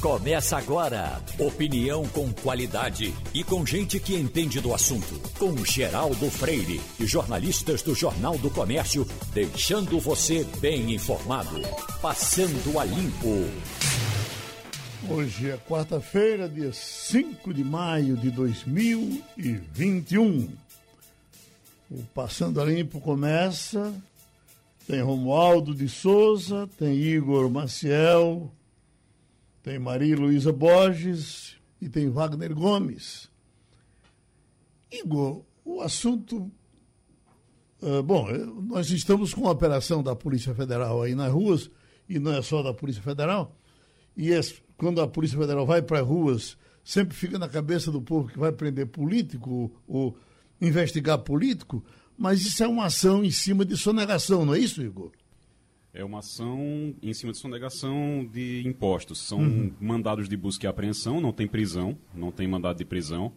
Começa agora. Opinião com qualidade e com gente que entende do assunto. Com Geraldo Freire e jornalistas do Jornal do Comércio, deixando você bem informado. Passando a limpo. Hoje é quarta-feira, dia 5 de maio de 2021. O Passando a Limpo começa. Tem Romualdo de Souza, tem Igor Maciel tem Maria Luísa Borges e tem Wagner Gomes. Igor, o assunto. Uh, bom, nós estamos com a operação da Polícia Federal aí nas ruas, e não é só da Polícia Federal, e é, quando a Polícia Federal vai para as ruas, sempre fica na cabeça do povo que vai prender político ou investigar político, mas isso é uma ação em cima de sonegação, não é isso, Igor? É uma ação em cima de sonegação de impostos. São uhum. mandados de busca e apreensão, não tem prisão, não tem mandado de prisão,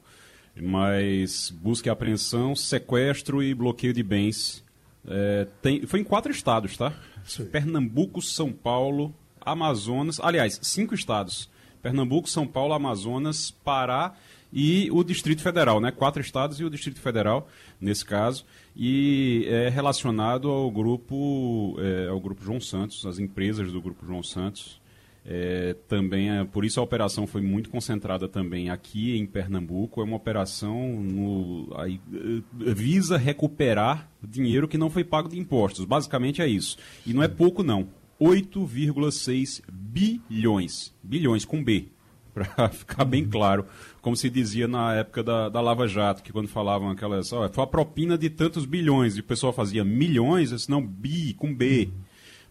mas busca e apreensão, sequestro e bloqueio de bens. É, tem, foi em quatro estados, tá? Sim. Pernambuco, São Paulo, Amazonas. Aliás, cinco estados. Pernambuco, São Paulo, Amazonas, Pará e o Distrito Federal, né? Quatro estados e o Distrito Federal, nesse caso e é relacionado ao grupo, é, ao grupo João Santos, as empresas do grupo João Santos. É, também é, por isso a operação foi muito concentrada também aqui em Pernambuco. É uma operação no, aí, é, visa recuperar dinheiro que não foi pago de impostos. Basicamente é isso. E não é pouco não. 8,6 bilhões, bilhões com B, para ficar bem claro como se dizia na época da, da Lava Jato, que quando falavam aquelas. Ó, foi a propina de tantos bilhões, e o pessoal fazia milhões, não bi, com B.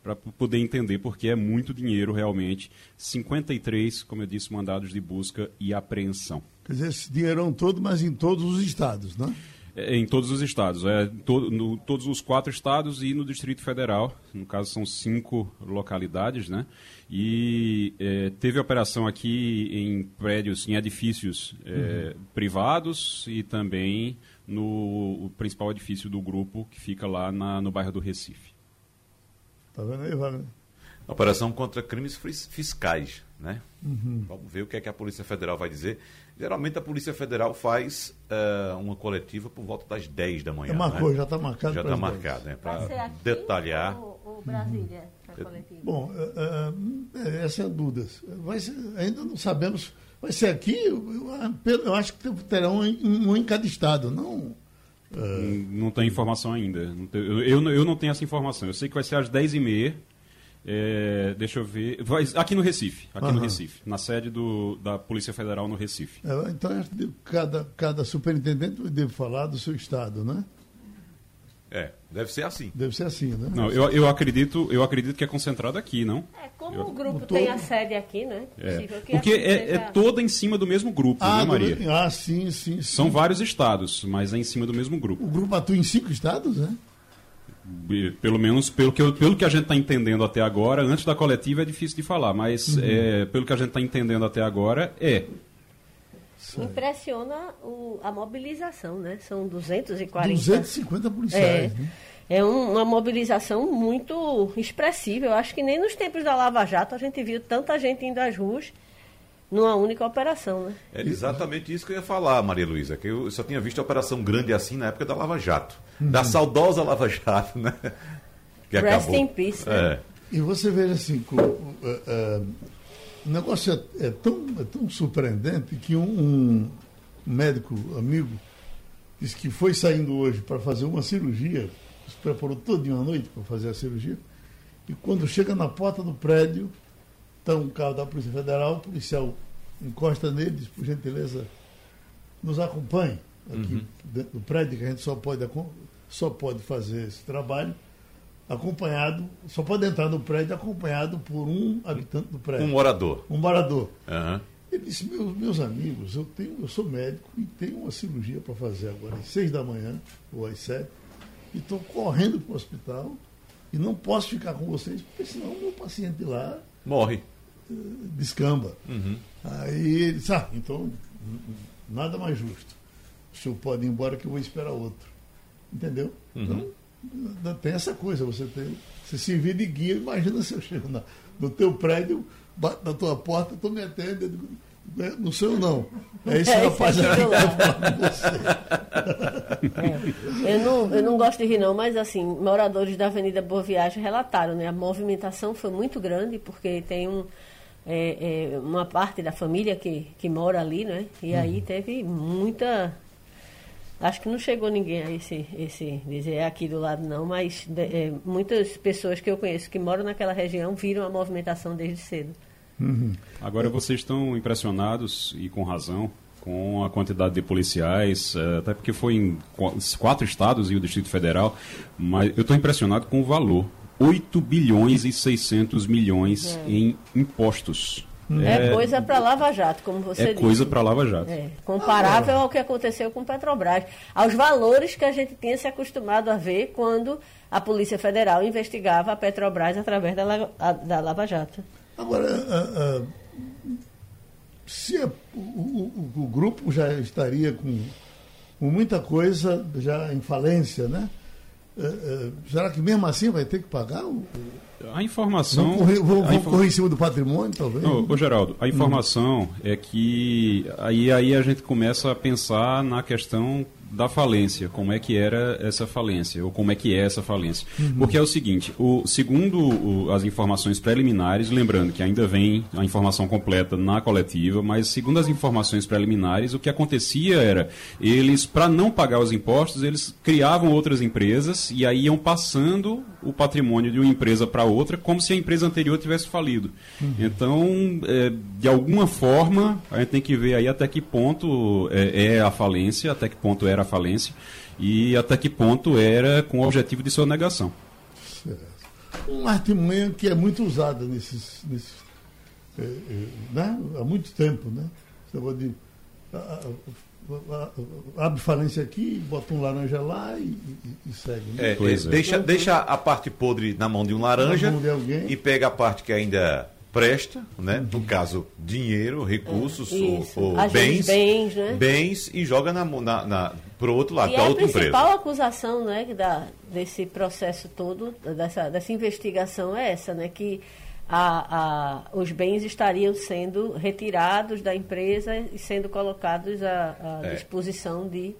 Para poder entender, porque é muito dinheiro realmente. 53, como eu disse, mandados de busca e apreensão. Quer dizer, esse dinheirão todo, mas em todos os estados, né? É, em todos os estados, é, to, no, todos os quatro estados e no Distrito Federal, no caso são cinco localidades, né? E é, teve operação aqui em prédios, em edifícios é, uhum. privados e também no principal edifício do grupo que fica lá na, no bairro do Recife. Tá vendo aí, Wagner? Operação contra crimes fiscais, né? Uhum. Vamos ver o que é que a Polícia Federal vai dizer. Geralmente a Polícia Federal faz uh, uma coletiva por volta das 10 da manhã. Já marcou, né? já está marcado. Já está marcado, né? Para detalhar. Ou, ou Brasília, uhum. Bom, uh, uh, essa é a dúvida. Vai ser, ainda não sabemos. Vai ser aqui? Eu, eu acho que terão um, um em cada estado, não. Não tem informação ainda. Eu, eu, eu não tenho essa informação. Eu sei que vai ser às 10h30 é, deixa eu ver. Vai, aqui no Recife. Aqui uhum. no Recife. Na sede do, da Polícia Federal no Recife. É, então, cada, cada superintendente deve falar do seu estado, né? É, deve ser assim. Deve ser assim, né? Não, eu, eu, acredito, eu acredito que é concentrado aqui, não? É, como eu, o grupo todo... tem a sede aqui, né? É. Porque é, é, toda em cima do mesmo grupo, ah, né, Maria? Do... Ah, sim, sim, sim. São vários estados, mas é em cima do mesmo grupo. O grupo atua em cinco estados, né? Pelo menos pelo que, pelo que a gente está entendendo até agora, antes da coletiva é difícil de falar, mas uhum. é, pelo que a gente está entendendo até agora, é. Impressiona o, a mobilização, né? São 240. 250 policiais, é, né? É um, uma mobilização muito expressiva. Eu acho que nem nos tempos da Lava Jato a gente viu tanta gente indo às ruas numa única operação, né? É exatamente isso que eu ia falar, Maria Luísa, que eu só tinha visto a operação grande assim na época da Lava Jato. Uhum. Da saudosa Lava Jato, né? Que Rest acabou. in peace. Né? É. E você veja assim, o, uh, uh, o negócio é, é, tão, é tão surpreendente que um, um médico amigo disse que foi saindo hoje para fazer uma cirurgia, se preparou toda uma noite para fazer a cirurgia, e quando chega na porta do prédio, está um carro da Polícia Federal, o policial encosta nele, diz, por gentileza, nos acompanhe aqui uhum. dentro do prédio, que a gente só pode, só pode fazer esse trabalho acompanhado, só pode entrar no prédio acompanhado por um habitante do prédio. Um morador. Um morador. Uhum. Ele disse, meus, meus amigos, eu, tenho, eu sou médico e tenho uma cirurgia para fazer agora às seis da manhã, ou às sete, e estou correndo para o hospital e não posso ficar com vocês, porque senão o meu paciente lá morre descamba. Uhum. Aí ele disse, ah, então nada mais justo. O senhor pode ir embora que eu vou esperar outro. Entendeu? Uhum. Então, tem essa coisa, você tem. Você servir de guia, imagina se eu chego na, no teu prédio, bato na tua porta, tu me atende, né, não sou eu não. É esse é, rapaz aí que é. eu, não, eu não gosto de rir não, mas assim, moradores da Avenida Boa Viagem relataram, né? A movimentação foi muito grande, porque tem um, é, é, uma parte da família que, que mora ali, né? E aí uhum. teve muita Acho que não chegou ninguém a esse, esse dizer é aqui do lado não, mas é, muitas pessoas que eu conheço que moram naquela região viram a movimentação desde cedo. Uhum. Agora vocês estão impressionados e com razão com a quantidade de policiais, é, até porque foi em quatro estados e o Distrito Federal, mas eu estou impressionado com o valor. 8 bilhões e 600 milhões é. em impostos. É, é coisa para Lava Jato, como você é disse. É coisa para Lava Jato. É, comparável ao que aconteceu com Petrobras, aos valores que a gente tinha se acostumado a ver quando a Polícia Federal investigava a Petrobras através da, da Lava Jato. Agora, a, a, se o, o, o, grupo já estaria com, com muita coisa já em falência, né? É, é, será que mesmo assim vai ter que pagar o, a informação. Vão correr, vão, vão correr em cima do patrimônio, talvez? Não, ô, Geraldo, a informação hum. é que aí, aí a gente começa a pensar na questão da falência, como é que era essa falência, ou como é que é essa falência. Uhum. Porque é o seguinte, o, segundo o, as informações preliminares, lembrando que ainda vem a informação completa na coletiva, mas segundo as informações preliminares, o que acontecia era, eles, para não pagar os impostos, eles criavam outras empresas e aí iam passando o patrimônio de uma empresa para outra, como se a empresa anterior tivesse falido. Uhum. Então, é, de alguma forma, a gente tem que ver aí até que ponto é, é a falência, até que ponto era a falência e até que ponto era com o objetivo de sonegação. Certo. Um artimanha que é muito usado nesses, nesses é, é, né? há muito tempo, né? Você de abre falência aqui, bota um laranja lá e, e, e segue. Né? É, é, deixa, deixa a parte podre na mão de um laranja e pega a parte que ainda presta, né? Uhum. no caso, dinheiro, recursos ou, ou bens, bens, né? bens, e joga na, na, na para o outro lado, para é outra empresa. A principal acusação né, da, desse processo todo, dessa, dessa investigação é essa, né, que a, a, os bens estariam sendo retirados da emprisa e sendo colocados à, à é. disposição de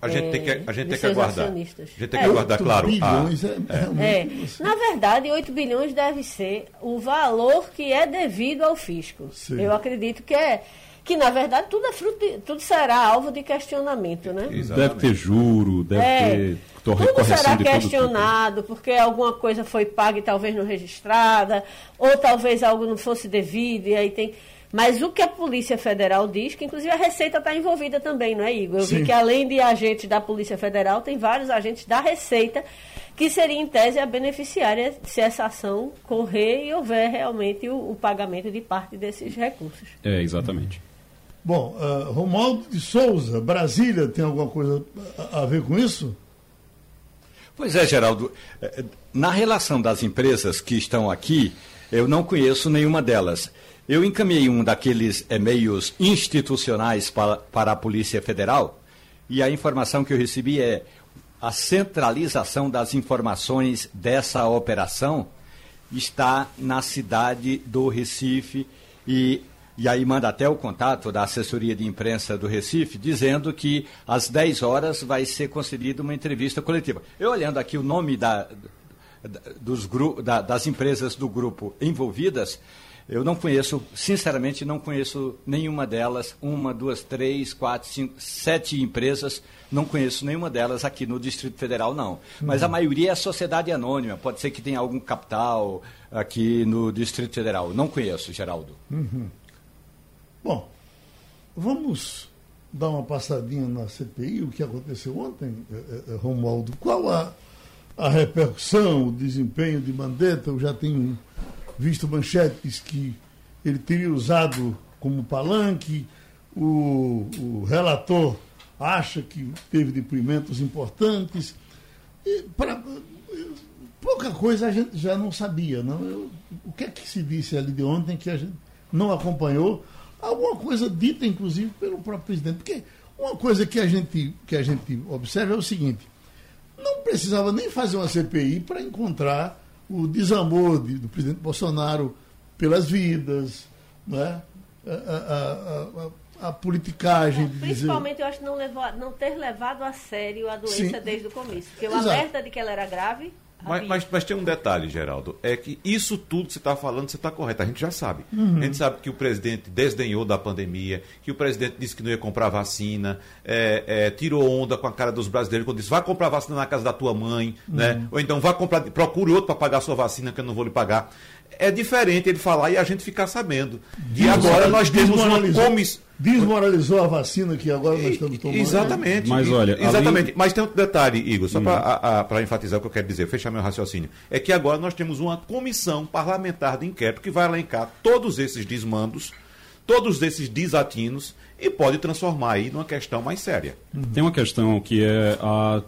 a gente tem que, a gente tem que aguardar. A gente tem que é, aguardar, claro. Bilhões, a, é, é, é. Na verdade, 8 bilhões deve ser o valor que é devido ao fisco. Sim. Eu acredito que é que na verdade tudo é fruto de, tudo será alvo de questionamento, né? Exatamente. Deve ter juro, deve é, ter tudo será questionado porque alguma coisa foi paga e talvez não registrada, ou talvez algo não fosse devido e aí tem mas o que a Polícia Federal diz, que inclusive a Receita está envolvida também, não é, Igor? Eu Sim. vi que além de agentes da Polícia Federal, tem vários agentes da Receita que seria em tese a beneficiária se essa ação correr e houver realmente o, o pagamento de parte desses recursos. É, exatamente. Bom, uh, Romualdo de Souza, Brasília, tem alguma coisa a, a ver com isso? Pois é, Geraldo. Eh, na relação das empresas que estão aqui, eu não conheço nenhuma delas. Eu encaminhei um daqueles e-mails institucionais para, para a Polícia Federal e a informação que eu recebi é a centralização das informações dessa operação está na cidade do Recife e, e aí manda até o contato da assessoria de imprensa do Recife dizendo que às 10 horas vai ser concedida uma entrevista coletiva. Eu olhando aqui o nome da, dos, da, das empresas do grupo envolvidas, eu não conheço, sinceramente, não conheço nenhuma delas, uma, duas, três, quatro, cinco, sete empresas, não conheço nenhuma delas aqui no Distrito Federal, não. Mas a uhum. maioria é sociedade anônima, pode ser que tenha algum capital aqui no Distrito Federal. Não conheço, Geraldo. Uhum. Bom, vamos dar uma passadinha na CPI, o que aconteceu ontem, eh, eh, Romualdo. Qual a, a repercussão, o desempenho de Mandetta? Eu já tenho visto manchetes que ele teria usado como palanque, o, o relator acha que teve depoimentos importantes. E pra, pouca coisa a gente já não sabia. Não? Eu, o que é que se disse ali de ontem que a gente não acompanhou? Alguma coisa dita, inclusive, pelo próprio presidente. Porque uma coisa que a gente, que a gente observa é o seguinte: não precisava nem fazer uma CPI para encontrar o desamor de, do presidente Bolsonaro pelas vidas, né? a, a, a, a politicagem. É, principalmente, dizer... eu acho que não, levou, não ter levado a sério a doença Sim. desde o começo. Porque o Exato. alerta de que ela era grave mas, mas, mas, tem um detalhe, Geraldo, é que isso tudo que você está falando, você está correto, a gente já sabe. Uhum. A gente sabe que o presidente desdenhou da pandemia, que o presidente disse que não ia comprar vacina, é, é, tirou onda com a cara dos brasileiros quando disse, vai comprar vacina na casa da tua mãe, né? uhum. né? Ou então vai comprar, procure outro para pagar a sua vacina que eu não vou lhe pagar. É diferente ele falar e a gente ficar sabendo. E agora nós temos uma comissão Desmoralizou a vacina que agora nós estamos tomando. Exatamente. Mas olha, exatamente. Ali... Mas tem outro detalhe, Igor, só hum. para enfatizar o que eu quero dizer, fechar meu raciocínio. É que agora nós temos uma comissão parlamentar de inquérito que vai elencar todos esses desmandos, todos esses desatinos e pode transformar aí numa questão mais séria. Tem uma questão que é a,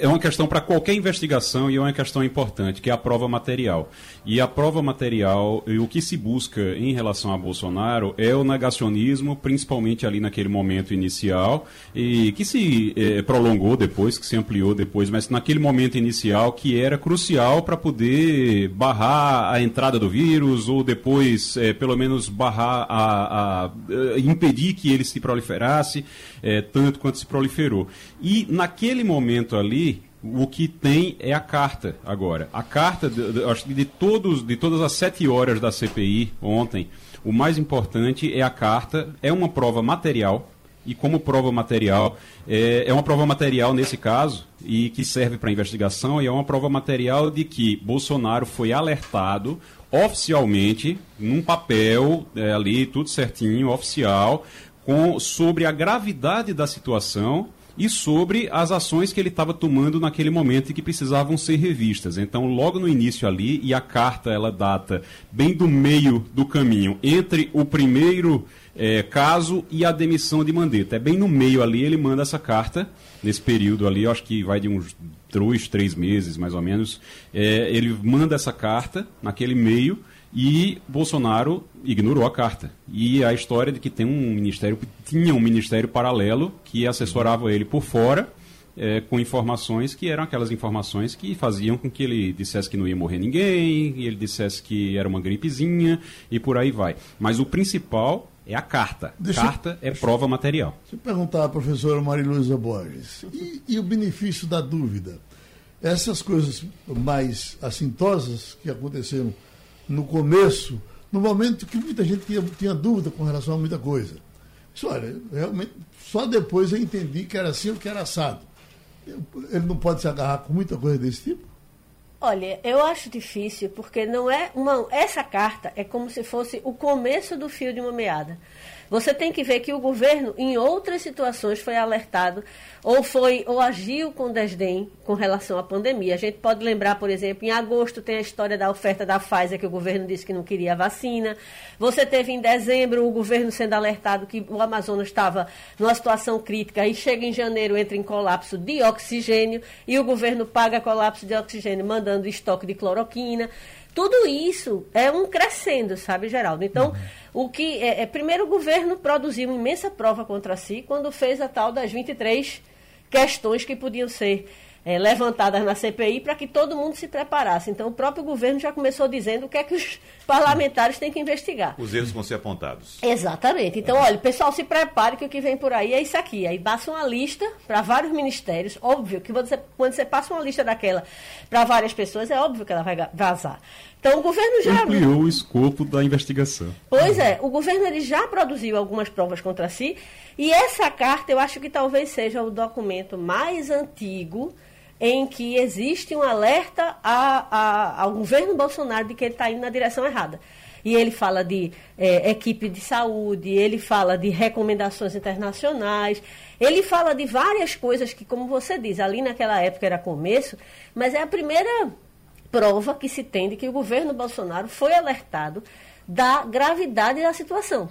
é uma questão para qualquer investigação e é uma questão importante, que é a prova material. E a prova material, e o que se busca em relação a Bolsonaro é o negacionismo, principalmente ali naquele momento inicial, e que se é, prolongou depois, que se ampliou depois, mas naquele momento inicial que era crucial para poder barrar a entrada do vírus ou depois, é, pelo menos, barrar a, a, a impedir que ele se proliferasse é, tanto quanto se proliferou. E naquele momento ali, o que tem é a carta agora. A carta, acho que de, todos, de todas as sete horas da CPI ontem, o mais importante é a carta, é uma prova material, e como prova material, é, é uma prova material nesse caso, e que serve para investigação, e é uma prova material de que Bolsonaro foi alertado oficialmente, num papel é, ali, tudo certinho, oficial, com, sobre a gravidade da situação e sobre as ações que ele estava tomando naquele momento e que precisavam ser revistas. Então, logo no início ali, e a carta ela data bem do meio do caminho entre o primeiro é, caso e a demissão de Mandetta. É bem no meio ali, ele manda essa carta, nesse período ali, acho que vai de uns dois, três meses mais ou menos. É, ele manda essa carta naquele meio e Bolsonaro ignorou a carta. E a história de que tem um ministério, tinha um ministério paralelo que assessorava ele por fora, é, com informações que eram aquelas informações que faziam com que ele dissesse que não ia morrer ninguém, e ele dissesse que era uma gripezinha, e por aí vai. Mas o principal é a carta. Deixa carta eu, é prova material. Deixa eu perguntar à professora Mariluza Borges. E, e o benefício da dúvida? Essas coisas mais assintosas que aconteceram no começo, no momento que muita gente tinha, tinha dúvida com relação a muita coisa. Isso, olha, realmente, só depois eu entendi que era assim ou que era assado. Ele não pode se agarrar com muita coisa desse tipo? Olha, eu acho difícil, porque não é uma. Essa carta é como se fosse o começo do fio de uma meada. Você tem que ver que o governo, em outras situações, foi alertado ou foi ou agiu com desdém com relação à pandemia. A gente pode lembrar, por exemplo, em agosto tem a história da oferta da Pfizer que o governo disse que não queria a vacina. Você teve em dezembro o governo sendo alertado que o Amazonas estava numa situação crítica e chega em janeiro entra em colapso de oxigênio e o governo paga colapso de oxigênio mandando estoque de cloroquina. Tudo isso é um crescendo, sabe, Geraldo? Então, uhum. o que é, é, primeiro o governo produziu uma imensa prova contra si quando fez a tal das 23 questões que podiam ser é, levantadas na CPI para que todo mundo se preparasse. Então, o próprio governo já começou dizendo o que é que os parlamentares têm que investigar. Os erros vão ser apontados. Exatamente. Então, olha, pessoal, se prepare que o que vem por aí é isso aqui. Aí passa uma lista para vários ministérios. Óbvio que você, quando você passa uma lista daquela para várias pessoas, é óbvio que ela vai vazar. Então, o governo já. Ampliou o escopo da investigação. Pois é, o governo ele já produziu algumas provas contra si. E essa carta, eu acho que talvez seja o documento mais antigo em que existe um alerta a, a, ao governo Bolsonaro de que ele está indo na direção errada. E ele fala de é, equipe de saúde, ele fala de recomendações internacionais, ele fala de várias coisas que, como você diz, ali naquela época era começo, mas é a primeira prova que se tem de que o governo Bolsonaro foi alertado da gravidade da situação.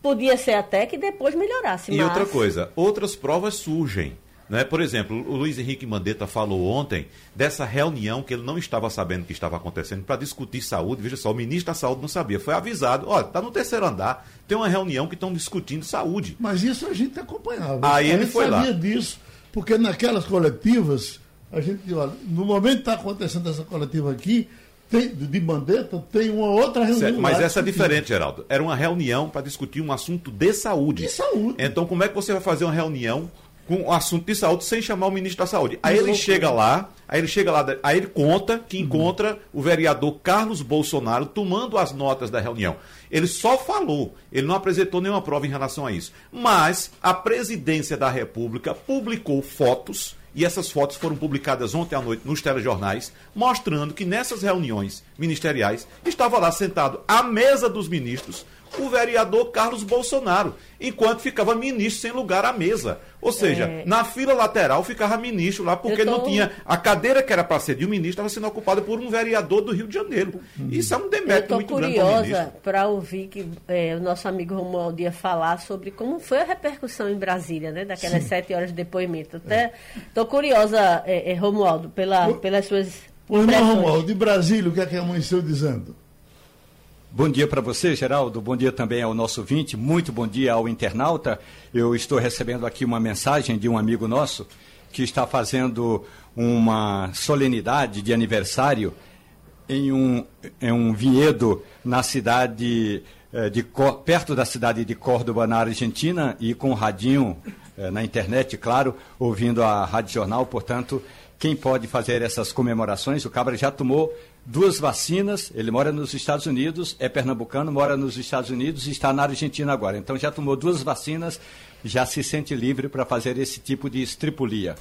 Podia ser até que depois melhorasse. E mas... outra coisa, outras provas surgem. Né? Por exemplo, o Luiz Henrique Mandetta falou ontem dessa reunião que ele não estava sabendo que estava acontecendo para discutir saúde. Veja só, o ministro da Saúde não sabia. Foi avisado: olha, está no terceiro andar, tem uma reunião que estão discutindo saúde. Mas isso a gente acompanhava. Aí ele foi sabia lá. disso, porque naquelas coletivas a gente, olha, no momento que está acontecendo essa coletiva aqui, tem, de Mandetta, tem uma outra reunião. Certo, mas essa é diferente, Geraldo. Era uma reunião para discutir um assunto de saúde. De saúde. Então, como é que você vai fazer uma reunião com um assunto de saúde sem chamar o ministro da Saúde? Aí ele chega lá, aí ele chega lá, aí ele conta que encontra o vereador Carlos Bolsonaro tomando as notas da reunião. Ele só falou, ele não apresentou nenhuma prova em relação a isso. Mas a presidência da República publicou fotos e essas fotos foram publicadas ontem à noite nos telejornais, mostrando que nessas reuniões ministeriais estava lá sentado à mesa dos ministros o vereador Carlos Bolsonaro, enquanto ficava ministro sem lugar à mesa. Ou seja, é... na fila lateral ficava ministro lá, porque tô... não tinha. A cadeira que era para ser de um ministro estava sendo ocupada por um vereador do Rio de Janeiro. Isso é um demérito muito grande. Eu estou curiosa para ouvir que é, o nosso amigo Romualdo ia falar sobre como foi a repercussão em Brasília, né? Daquelas Sim. sete horas de depoimento. Estou é. curiosa, é, é, Romualdo, pela, pelas suas. Pois não, Romualdo, de Brasília, o que é que amanheceu dizendo? Bom dia para você, Geraldo. Bom dia também ao nosso ouvinte. Muito bom dia ao internauta. Eu estou recebendo aqui uma mensagem de um amigo nosso que está fazendo uma solenidade de aniversário em um, em um vinhedo na cidade eh, de perto da cidade de Córdoba, na Argentina, e com radinho eh, na internet, claro, ouvindo a Rádio Jornal. Portanto, quem pode fazer essas comemorações? O Cabra já tomou duas vacinas. Ele mora nos Estados Unidos, é pernambucano, mora nos Estados Unidos e está na Argentina agora. Então já tomou duas vacinas, já se sente livre para fazer esse tipo de estripulia.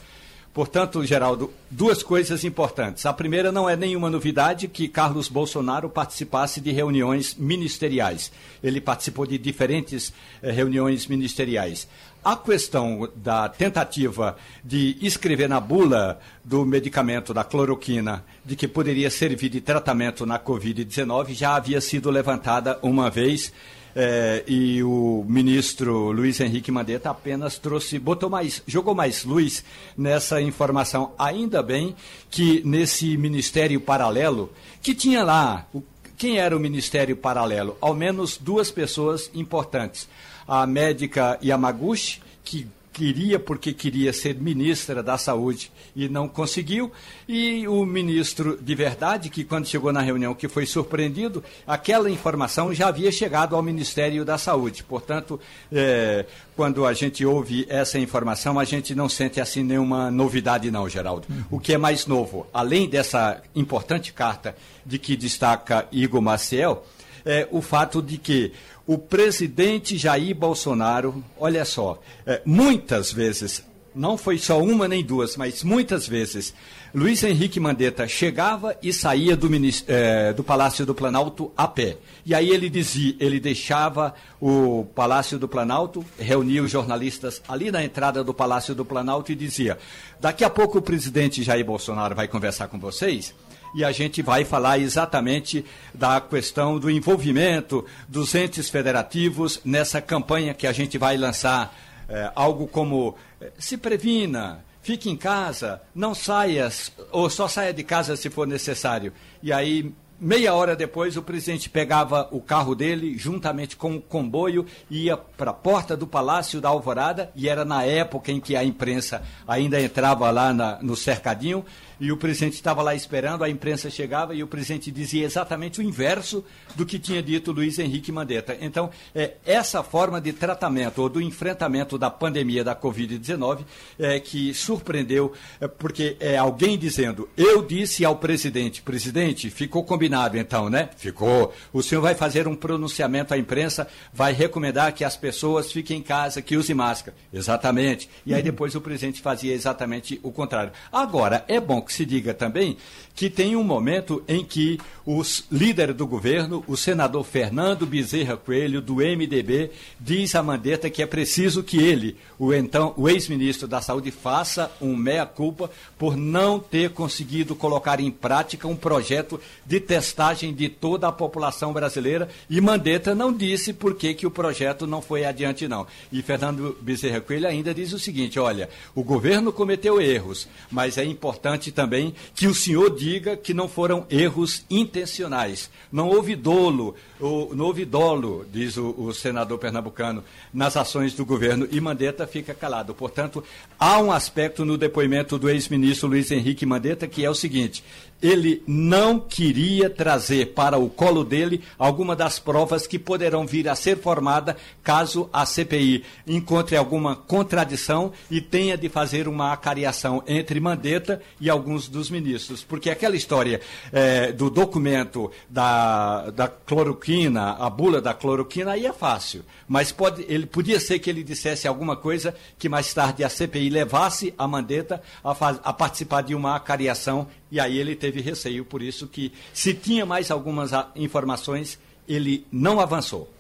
Portanto, Geraldo, duas coisas importantes. A primeira não é nenhuma novidade que Carlos Bolsonaro participasse de reuniões ministeriais. Ele participou de diferentes eh, reuniões ministeriais. A questão da tentativa de escrever na bula do medicamento da cloroquina de que poderia servir de tratamento na Covid-19 já havia sido levantada uma vez é, e o ministro Luiz Henrique Mandetta apenas trouxe, botou mais, jogou mais luz nessa informação. Ainda bem que nesse ministério paralelo, que tinha lá, o, quem era o ministério paralelo? Ao menos duas pessoas importantes. A médica Yamaguchi, que queria porque queria ser ministra da Saúde e não conseguiu. E o ministro de verdade, que quando chegou na reunião que foi surpreendido, aquela informação já havia chegado ao Ministério da Saúde. Portanto, é, quando a gente ouve essa informação, a gente não sente assim nenhuma novidade não, Geraldo. Uhum. O que é mais novo, além dessa importante carta de que destaca Igor Maciel, é o fato de que o presidente Jair Bolsonaro, olha só, é, muitas vezes, não foi só uma nem duas, mas muitas vezes, Luiz Henrique Mandetta chegava e saía do, é, do Palácio do Planalto a pé. E aí ele dizia, ele deixava o Palácio do Planalto, reunia os jornalistas ali na entrada do Palácio do Planalto e dizia: daqui a pouco o presidente Jair Bolsonaro vai conversar com vocês e a gente vai falar exatamente da questão do envolvimento dos entes federativos nessa campanha que a gente vai lançar. É, algo como é, se previna, fique em casa, não saia, ou só saia de casa se for necessário. E aí Meia hora depois, o presidente pegava o carro dele, juntamente com o comboio, ia para a porta do Palácio da Alvorada, e era na época em que a imprensa ainda entrava lá na, no cercadinho, e o presidente estava lá esperando, a imprensa chegava e o presidente dizia exatamente o inverso do que tinha dito Luiz Henrique Mandetta. Então, é, essa forma de tratamento ou do enfrentamento da pandemia da Covid-19 é, que surpreendeu, é, porque é alguém dizendo, eu disse ao presidente, presidente, ficou combinado então, né? Ficou. O senhor vai fazer um pronunciamento à imprensa, vai recomendar que as pessoas fiquem em casa, que usem máscara. Exatamente. E aí depois o presidente fazia exatamente o contrário. Agora, é bom que se diga também que tem um momento em que o líder do governo, o senador Fernando Bezerra Coelho, do MDB, diz a Mandetta que é preciso que ele, o então o ex-ministro da Saúde, faça um meia-culpa por não ter conseguido colocar em prática um projeto de testagem de toda a população brasileira e Mandetta não disse por que, que o projeto não foi adiante, não. E Fernando Bezerra Coelho ainda diz o seguinte: olha, o governo cometeu erros, mas é importante também que o senhor diga que não foram erros intencionais. Não houve dolo, não houve dolo, diz o, o senador pernambucano, nas ações do governo e Mandetta fica calado. Portanto, há um aspecto no depoimento do ex-ministro Luiz Henrique Mandetta que é o seguinte: ele não queria trazer para o colo dele alguma das provas que poderão vir a ser formada caso a CPI encontre alguma contradição e tenha de fazer uma acariação entre Mandetta e alguns dos ministros. Porque aquela história é, do documento da, da cloroquina, a bula da cloroquina, aí é fácil. Mas pode, ele podia ser que ele dissesse alguma coisa que mais tarde a CPI levasse a Mandetta a, a participar de uma acariação e aí ele teve receio, por isso que, se tinha mais algumas informações, ele não avançou.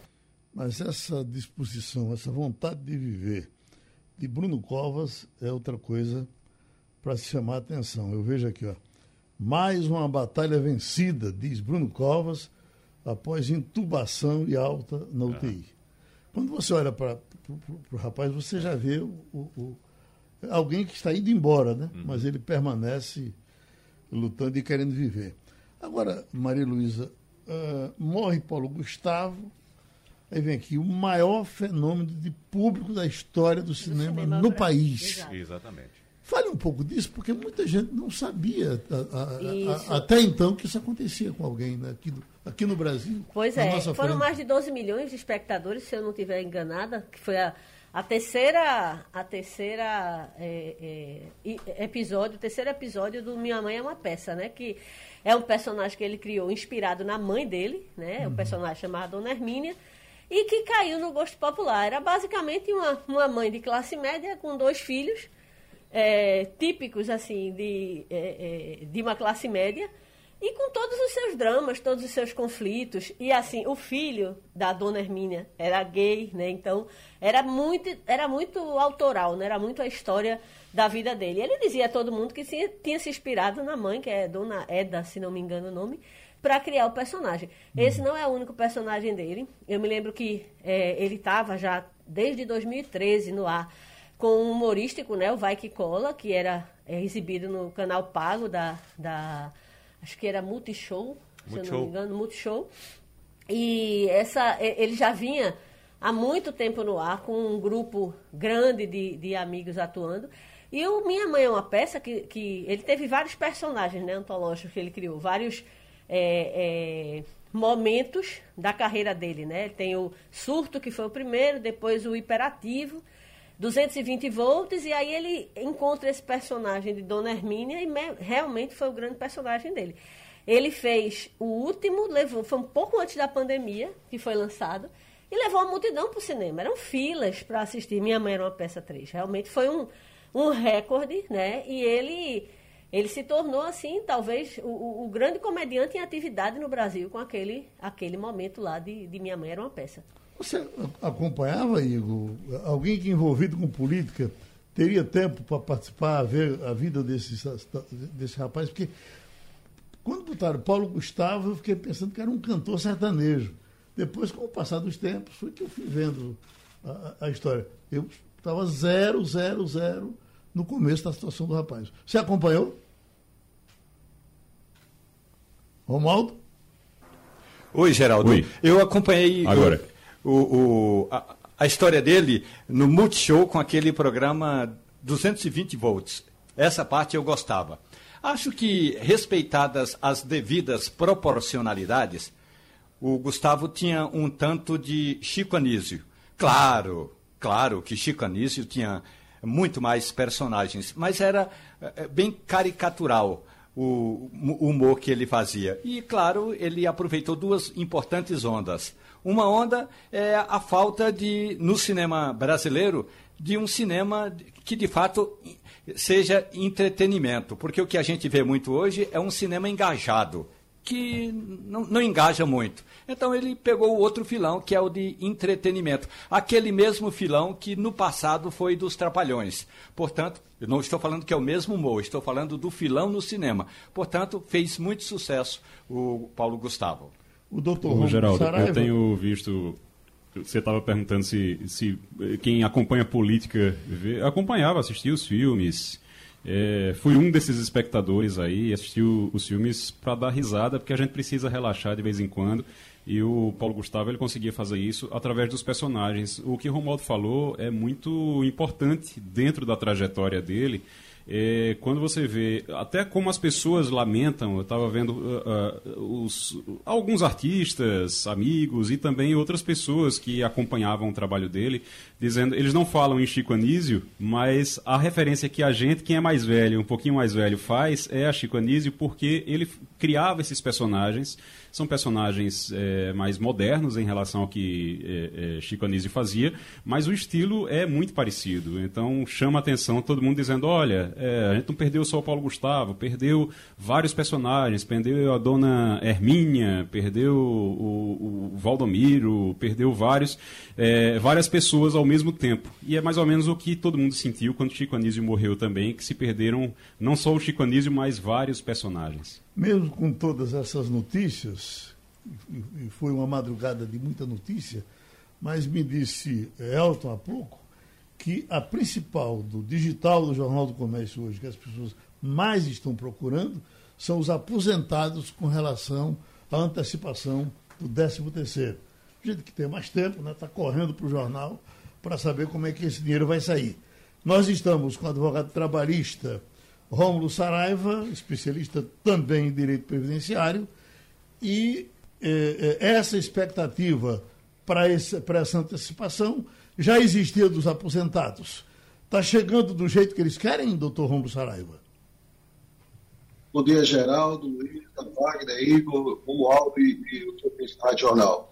Mas essa disposição, essa vontade de viver de Bruno Covas é outra coisa para se chamar a atenção. Eu vejo aqui, ó. Mais uma batalha vencida, diz Bruno Covas, após intubação e alta na UTI. É. Quando você olha para o rapaz, você já vê o, o, alguém que está indo embora, né? Uhum. Mas ele permanece lutando e querendo viver. Agora, Maria Luísa, uh, morre Paulo Gustavo, aí vem aqui, o maior fenômeno de público da história do, do cinema, cinema, no país. Exato. Exatamente. Fale um pouco disso, porque muita gente não sabia a, a, a, até então que isso acontecia com alguém né, aqui, aqui no Brasil. Pois é, foram frente. mais de 12 milhões de espectadores, se eu não estiver enganada, que foi a, a terceira, a terceira é, é, episódio, o terceiro episódio do Minha Mãe é uma peça, né? Que é um personagem que ele criou inspirado na mãe dele, né? Uhum. O personagem chamado Dona Hermínia e que caiu no gosto popular. Era basicamente uma, uma mãe de classe média com dois filhos é, típicos assim de, é, é, de uma classe média e com todos os seus dramas, todos os seus conflitos. E assim, o filho da dona Hermínia era gay, né? Então, era muito, era muito autoral, né? Era muito a história da vida dele. Ele dizia a todo mundo que tinha, tinha se inspirado na mãe, que é dona Eda, se não me engano o nome, para criar o personagem. Esse não é o único personagem dele. Eu me lembro que é, ele estava já desde 2013 no ar com um humorístico, né? O Vai Que Cola, que era é, exibido no canal pago da... da acho que era Multishow, Multishow. se eu não me engano, Multishow. E essa, ele já vinha há muito tempo no ar, com um grupo grande de, de amigos atuando. E o Minha Mãe é uma peça que, que ele teve vários personagens né, antológicos que ele criou, vários é, é, momentos da carreira dele. Né? Tem o Surto, que foi o primeiro, depois o Hiperativo, 220 volts, e aí ele encontra esse personagem de Dona Hermínia e me, realmente foi o grande personagem dele. Ele fez o último, levou, foi um pouco antes da pandemia que foi lançado, e levou a multidão para o cinema. Eram filas para assistir. Minha mãe era uma peça 3. Realmente foi um, um recorde, né? E ele, ele se tornou, assim, talvez o, o grande comediante em atividade no Brasil com aquele, aquele momento lá de, de Minha Mãe era uma peça. Você acompanhava, Igor, alguém que envolvido com política teria tempo para participar, ver a vida desse, desse rapaz? Porque quando botaram Paulo Gustavo, eu fiquei pensando que era um cantor sertanejo. Depois, com o passar dos tempos, foi que eu fui vendo a, a história. Eu estava zero, zero, zero no começo da situação do rapaz. Você acompanhou? Romaldo? Oi, Geraldo. Oi. Eu acompanhei. Agora. O, o a, a, história dele no Multishow com aquele programa 220 volts. Essa parte eu gostava. Acho que, respeitadas as devidas proporcionalidades, o Gustavo tinha um tanto de Chico Anísio. Claro, claro que Chico Anísio tinha muito mais personagens, mas era é, bem caricatural o humor que ele fazia. E, claro, ele aproveitou duas importantes ondas. Uma onda é a falta de, no cinema brasileiro, de um cinema que de fato seja entretenimento, porque o que a gente vê muito hoje é um cinema engajado, que não, não, engaja muito. Então ele pegou o outro filão, que é o de entretenimento. Aquele mesmo filão que no passado foi dos Trapalhões. Portanto, eu não estou falando que é o mesmo humor, estou falando do filão no cinema. Portanto, fez muito sucesso o Paulo Gustavo. O doutor Ô, Geraldo, Saraiva... eu tenho visto você estava perguntando se, se quem acompanha política vê, acompanhava, assistia os filmes. É, fui um desses espectadores aí, assistiu os filmes para dar risada, porque a gente precisa relaxar de vez em quando. E o Paulo Gustavo ele conseguia fazer isso através dos personagens. O que o Romualdo falou é muito importante dentro da trajetória dele é, quando você vê até como as pessoas lamentam, eu estava vendo uh, uh, os, alguns artistas, amigos e também outras pessoas que acompanhavam o trabalho dele, dizendo, eles não falam em Chico Anísio, mas a referência que a gente, quem é mais velho, um pouquinho mais velho, faz é a Chico Anísio porque ele criava esses personagens são personagens é, mais modernos em relação ao que é, é, Chico Anísio fazia, mas o estilo é muito parecido. Então chama a atenção todo mundo dizendo: olha, é, a gente não perdeu só o Paulo Gustavo, perdeu vários personagens, perdeu a dona Hermínia, perdeu o, o Valdomiro, perdeu vários, é, várias pessoas ao mesmo tempo. E é mais ou menos o que todo mundo sentiu quando Chico Anísio morreu também, que se perderam não só o Chico Anísio, mas vários personagens mesmo com todas essas notícias, e foi uma madrugada de muita notícia, mas me disse Elton há pouco que a principal do digital do Jornal do Comércio hoje, que as pessoas mais estão procurando, são os aposentados com relação à antecipação do 13 terceiro. Gente que tem mais tempo, está né, tá correndo para o jornal para saber como é que esse dinheiro vai sair. Nós estamos com o advogado trabalhista Rômulo Saraiva, especialista também em direito previdenciário, e eh, eh essa expectativa para essa antecipação já existia dos aposentados. Está chegando do jeito que eles querem, doutor Rômulo Saraiva? Bom dia, Geraldo, Luiz, Wagner, Igor, Romualdo e, e o seu Jornal.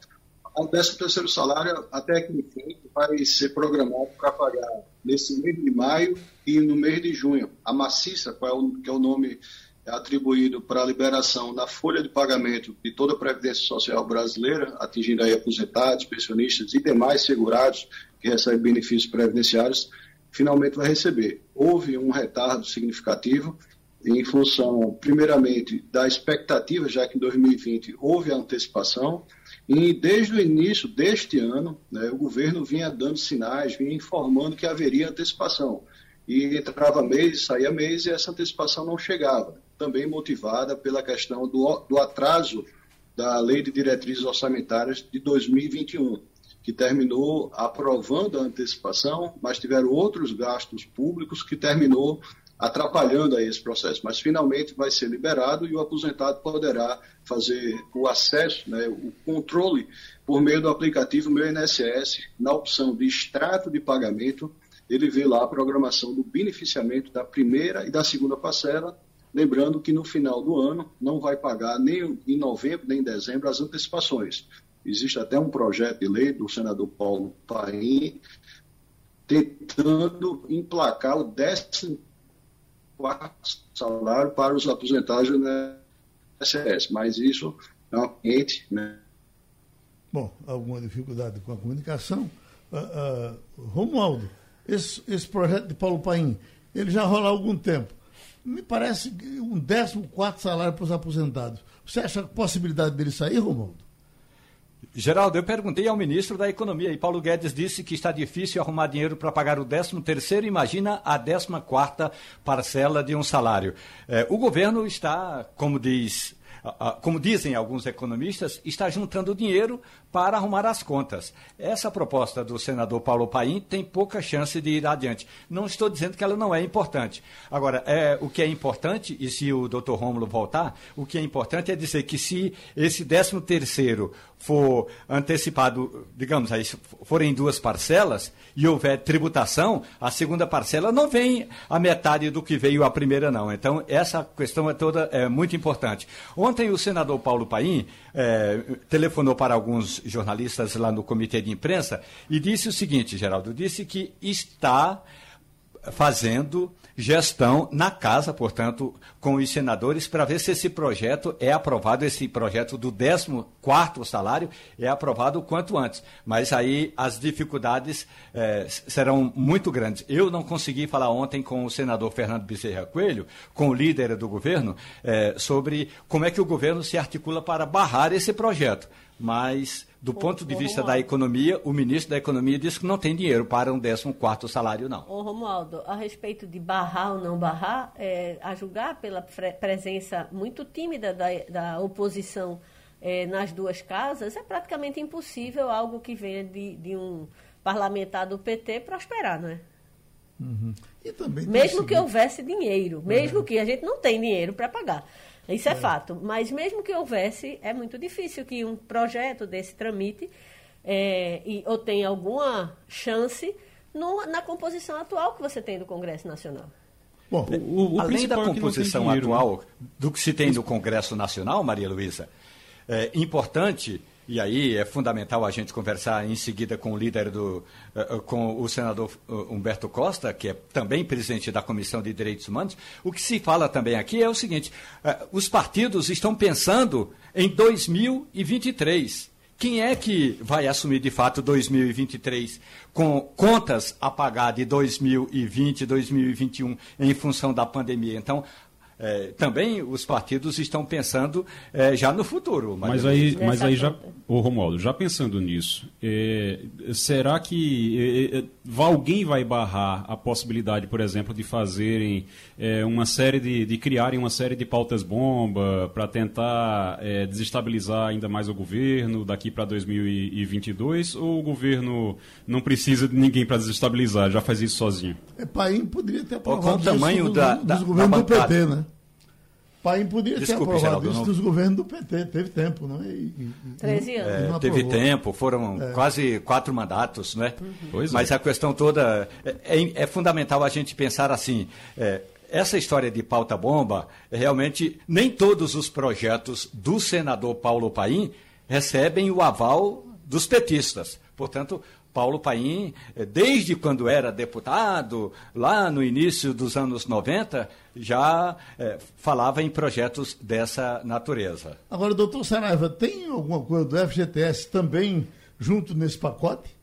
O 13 terceiro salário, até que enfim, vai ser programado para pagar nesse mês de maio e no mês de junho. A maciça, é que é o nome atribuído para a liberação da folha de pagamento de toda a Previdência Social brasileira, atingindo aí aposentados, pensionistas e demais segurados que recebem benefícios previdenciários, finalmente vai receber. Houve um retardo significativo em função, primeiramente, da expectativa, já que em 2020 houve a antecipação, e desde o início deste ano, né, o governo vinha dando sinais, vinha informando que haveria antecipação. E entrava mês, saía mês e essa antecipação não chegava. Também motivada pela questão do, do atraso da Lei de Diretrizes Orçamentárias de 2021, que terminou aprovando a antecipação, mas tiveram outros gastos públicos que terminou atrapalhando aí esse processo, mas finalmente vai ser liberado e o aposentado poderá fazer o acesso, né, o controle por meio do aplicativo Meu INSS, na opção de extrato de pagamento, ele vê lá a programação do beneficiamento da primeira e da segunda parcela, lembrando que no final do ano não vai pagar nem em novembro nem em dezembro as antecipações. Existe até um projeto de lei do senador Paulo Paim tentando emplacar o décimo quarto salário para os aposentados do INSS, mas isso é um ente. Né? Bom, alguma dificuldade com a comunicação. Uh, uh, Romualdo, esse, esse projeto de Paulo Paim, ele já rola há algum tempo. Me parece um 14 salário para os aposentados. Você acha a possibilidade dele sair, Romualdo? Geraldo, eu perguntei ao ministro da Economia e Paulo Guedes disse que está difícil arrumar dinheiro para pagar o 13 terceiro, imagina a 14 quarta parcela de um salário. É, o governo está, como diz como dizem alguns economistas, está juntando dinheiro para arrumar as contas. Essa proposta do senador Paulo Paim tem pouca chance de ir adiante. Não estou dizendo que ela não é importante. Agora, é, o que é importante, e se o doutor Rômulo voltar, o que é importante é dizer que se esse 13 terceiro for antecipado, digamos aí, forem duas parcelas e houver tributação, a segunda parcela não vem a metade do que veio a primeira, não. Então, essa questão é toda é, muito importante. Ontem o senador Paulo Paim é, telefonou para alguns jornalistas lá no comitê de imprensa e disse o seguinte, Geraldo, disse que está fazendo gestão na casa, portanto, com os senadores, para ver se esse projeto é aprovado, esse projeto do 14 salário é aprovado o quanto antes. Mas aí as dificuldades eh, serão muito grandes. Eu não consegui falar ontem com o senador Fernando Bezerra Coelho, com o líder do governo, eh, sobre como é que o governo se articula para barrar esse projeto. Mas do ponto de vista da economia, o ministro da Economia disse que não tem dinheiro para um 14 salário, não. Ô, Romualdo, a respeito de barrar ou não barrar, é, a julgar pela presença muito tímida da, da oposição é, nas duas casas, é praticamente impossível algo que venha de, de um parlamentar do PT prosperar, não é? Uhum. mesmo que houvesse dinheiro, mesmo é. que a gente não tem dinheiro para pagar. Isso é, é, fato. Mas mesmo que houvesse, é muito difícil que um projeto desse tramite é, e, ou tenha alguma chance no, na composição atual que você tem do Congresso Nacional. Bom, o, o além da é composição atual do que se tem no Congresso Nacional, Maria Luísa, é importante e aí é fundamental a gente conversar em seguida com o líder do, uh, com o senador Humberto Costa, que é também presidente da Comissão de Direitos Humanos. O que se fala também aqui é o seguinte: os partidos estão pensando em 2023. Quem é que vai assumir de fato 2023 com contas a pagar de 2020, 2021 em função da pandemia? Então, é, também os partidos estão pensando é, já no futuro. Mas aí, mas aí já, ô Romualdo, já pensando nisso, é, será que é, é, alguém vai barrar a possibilidade, por exemplo, de fazerem é, uma série de, de criarem uma série de pautas bomba para tentar desestabilizar ainda mais o governo daqui para 2022? Ou o governo não precisa de ninguém para desestabilizar, já faz isso sozinho? É, Paim poderia ter aprovado o tamanho da, dos da, governos do PT, né? Paim podia Desculpe, ter aprovado Geraldo, isso dos governos do PT, teve tempo, não é? E, 13 anos. É, teve tempo, foram é. quase quatro mandatos, né? Uhum. Mas a questão toda é, é, é, fundamental a gente pensar assim. É, essa história de pauta-bomba, realmente, nem todos os projetos do senador Paulo Paim recebem o aval dos petistas. Portanto, Paulo Paim, eh, desde quando era deputado, lá no início dos anos 90, já é, falava em projetos dessa natureza. Agora, doutor Saraiva, tem alguma coisa do FGTS também junto nesse pacote?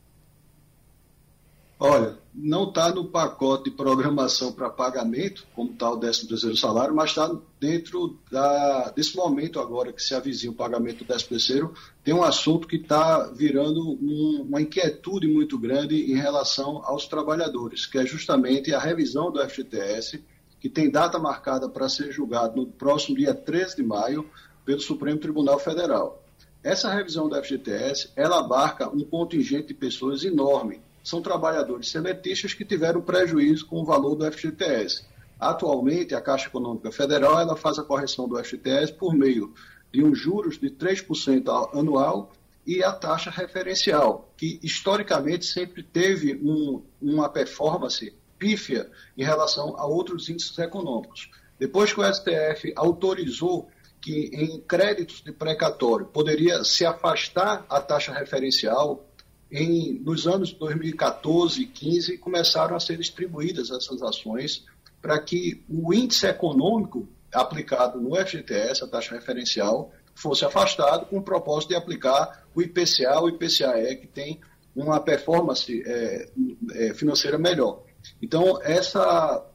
Olha, não está no pacote de programação para pagamento, como está o 13 terceiro salário, mas está dentro da, desse momento agora que se avizinha o pagamento do 13 terceiro, tem um assunto que está virando um, uma inquietude muito grande em relação aos trabalhadores, que é justamente a revisão do FGTS, que tem data marcada para ser julgado no próximo dia 13 de maio pelo Supremo Tribunal Federal. Essa revisão do FGTS, ela abarca um contingente de pessoas enorme, são trabalhadores sementistas que tiveram prejuízo com o valor do FGTS. Atualmente, a Caixa Econômica Federal ela faz a correção do FGTS por meio de um juros de 3% anual e a taxa referencial, que historicamente sempre teve um, uma performance pífia em relação a outros índices econômicos. Depois que o STF autorizou que em créditos de precatório poderia se afastar a taxa referencial em, nos anos 2014 e 2015, começaram a ser distribuídas essas ações para que o índice econômico aplicado no FGTS, a taxa referencial, fosse afastado com o propósito de aplicar o IPCA, o IPCAE, que tem uma performance é, é, financeira melhor. Então, essa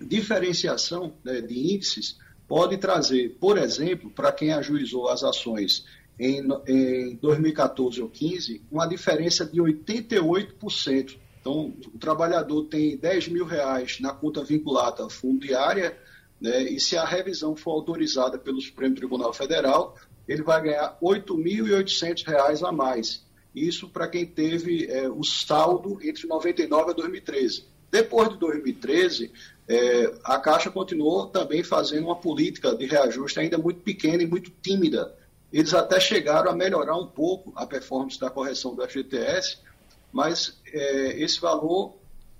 diferenciação né, de índices pode trazer, por exemplo, para quem ajuizou as ações em, em 2014 ou 15, uma diferença de 88%. Então, o trabalhador tem 10 mil reais na conta vinculada fundiária, né, e se a revisão for autorizada pelo Supremo Tribunal Federal, ele vai ganhar R$ 8.800 a mais. Isso para quem teve é, o saldo entre 99 e 2013. Depois de 2013, é, a Caixa continuou também fazendo uma política de reajuste ainda muito pequena e muito tímida eles até chegaram a melhorar um pouco a performance da correção do FGTS, mas é, esse valor,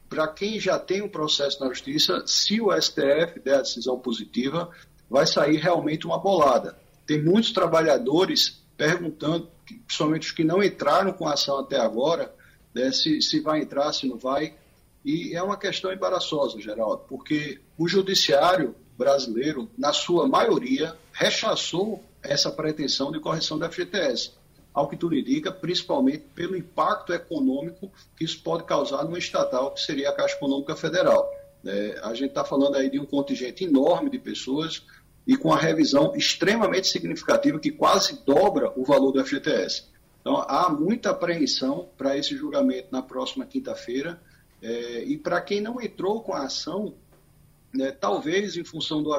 para quem já tem um processo na justiça, se o STF der a decisão positiva, vai sair realmente uma bolada. Tem muitos trabalhadores perguntando, principalmente os que não entraram com a ação até agora, né, se, se vai entrar, se não vai. E é uma questão embaraçosa, Geraldo, porque o judiciário brasileiro, na sua maioria, rechaçou essa pretensão de correção da FGTS. Ao que tudo indica, principalmente pelo impacto econômico que isso pode causar numa estatal, que seria a Caixa Econômica Federal. É, a gente está falando aí de um contingente enorme de pessoas e com a revisão extremamente significativa que quase dobra o valor do FGTS. Então, há muita apreensão para esse julgamento na próxima quinta-feira. É, e para quem não entrou com a ação, né, talvez em função do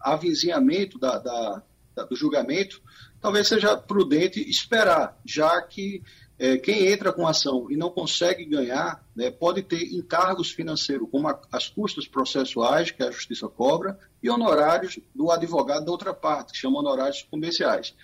avizinhamento da, da, do julgamento, talvez seja prudente esperar, já que é, quem entra com ação e não consegue ganhar né, pode ter encargos financeiros, como a, as custas processuais que a Justiça cobra, e honorários do advogado da outra parte, que chama honorários comerciais.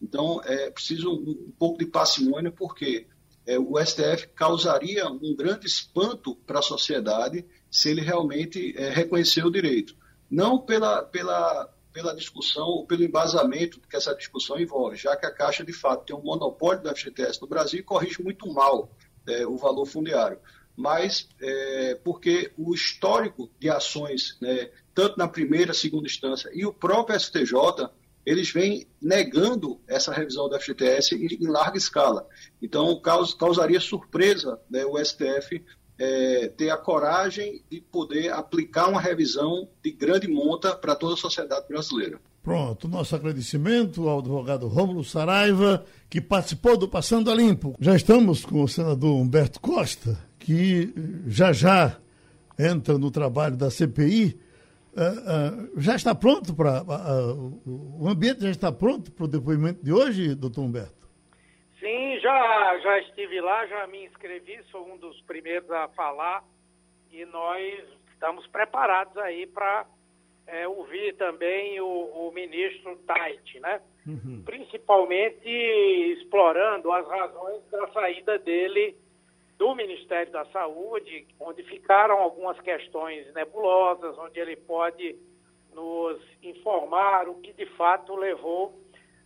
Então, é preciso um, um pouco de parcimônia, porque é, o STF causaria um grande espanto para a sociedade se ele realmente é, reconhecer o direito. Não pela, pela, pela discussão ou pelo embasamento que essa discussão envolve, já que a Caixa, de fato, tem um monopólio da FGTS no Brasil e corrige muito mal é, o valor fundiário. Mas é, porque o histórico de ações, né, tanto na primeira, segunda instância, e o próprio STJ eles vêm negando essa revisão da FGTS em, em larga escala. Então, caus, causaria surpresa né, o STF é, ter a coragem de poder aplicar uma revisão de grande monta para toda a sociedade brasileira. Pronto, nosso agradecimento ao advogado Rômulo Saraiva, que participou do Passando a Limpo. Já estamos com o senador Humberto Costa, que já já entra no trabalho da CPI Uh, uh, já está pronto para. Uh, o ambiente já está pronto para o depoimento de hoje, doutor Humberto? Sim, já, já estive lá, já me inscrevi, sou um dos primeiros a falar e nós estamos preparados aí para é, ouvir também o, o ministro Tait, né? Uhum. Principalmente explorando as razões da saída dele do Ministério da Saúde, onde ficaram algumas questões nebulosas, onde ele pode nos informar o que de fato levou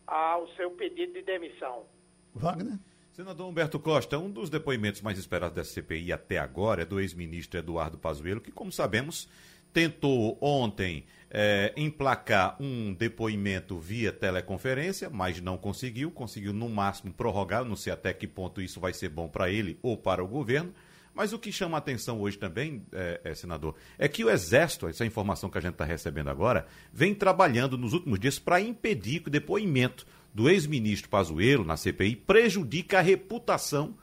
ao seu pedido de demissão. Wagner? Senador Humberto Costa, um dos depoimentos mais esperados da CPI até agora é do ex-ministro Eduardo Pazuello, que, como sabemos, tentou ontem é, emplacar um depoimento via teleconferência, mas não conseguiu. Conseguiu, no máximo, prorrogar. Não sei até que ponto isso vai ser bom para ele ou para o governo. Mas o que chama a atenção hoje também, é, é, senador, é que o Exército, essa informação que a gente está recebendo agora, vem trabalhando nos últimos dias para impedir que o depoimento do ex-ministro Pazuello na CPI prejudique a reputação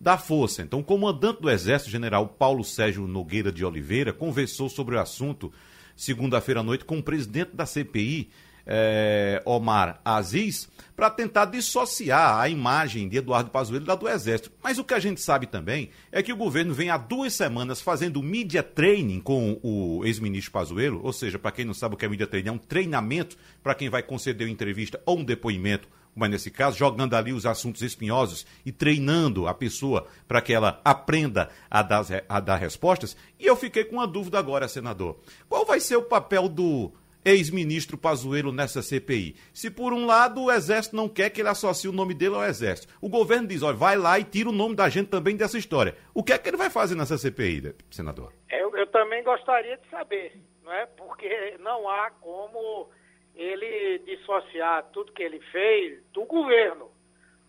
da Força. Então, o comandante do Exército, general Paulo Sérgio Nogueira de Oliveira, conversou sobre o assunto segunda-feira à noite com o presidente da CPI, é, Omar Aziz, para tentar dissociar a imagem de Eduardo Pazuello da do Exército. Mas o que a gente sabe também é que o governo vem há duas semanas fazendo media training com o ex-ministro Pazuello, ou seja, para quem não sabe o que é media training, é um treinamento para quem vai conceder uma entrevista ou um depoimento mas nesse caso, jogando ali os assuntos espinhosos e treinando a pessoa para que ela aprenda a dar, a dar respostas. E eu fiquei com uma dúvida agora, senador. Qual vai ser o papel do ex-ministro Pazuello nessa CPI? Se por um lado o Exército não quer que ele associe o nome dele ao Exército, o governo diz, olha, vai lá e tira o nome da gente também dessa história. O que é que ele vai fazer nessa CPI, senador? Eu, eu também gostaria de saber, não é? Porque não há como ele dissociar tudo que ele fez do governo.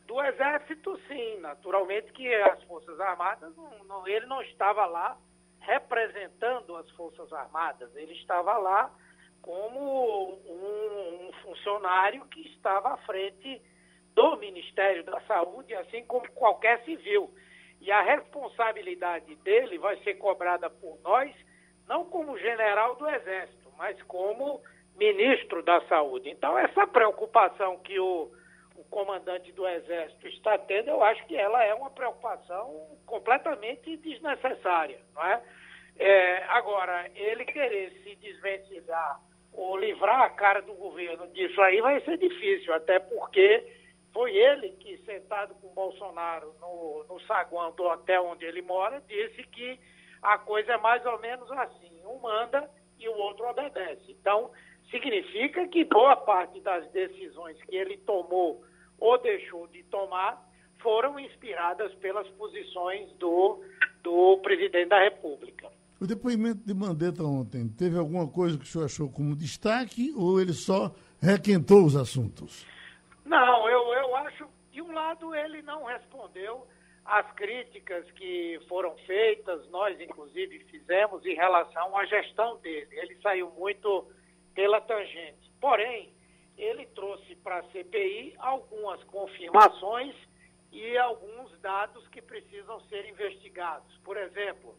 Do Exército, sim, naturalmente que as Forças Armadas, não, não, ele não estava lá representando as Forças Armadas, ele estava lá como um, um funcionário que estava à frente do Ministério da Saúde, assim como qualquer civil. E a responsabilidade dele vai ser cobrada por nós, não como general do Exército, mas como ministro da Saúde. Então, essa preocupação que o, o comandante do Exército está tendo, eu acho que ela é uma preocupação completamente desnecessária. Não é? é agora, ele querer se desvencilhar ou livrar a cara do governo disso aí vai ser difícil, até porque foi ele que, sentado com o Bolsonaro no, no saguão do hotel onde ele mora, disse que a coisa é mais ou menos assim: um manda e o outro obedece. Então, significa que boa parte das decisões que ele tomou ou deixou de tomar foram inspiradas pelas posições do do presidente da República. O depoimento de Mandetta ontem, teve alguma coisa que o senhor achou como destaque ou ele só requentou os assuntos? Não, eu, eu acho, de um lado, ele não respondeu às críticas que foram feitas, nós inclusive fizemos em relação à gestão dele. Ele saiu muito pela tangente. Porém, ele trouxe para a CPI algumas confirmações e alguns dados que precisam ser investigados. Por exemplo,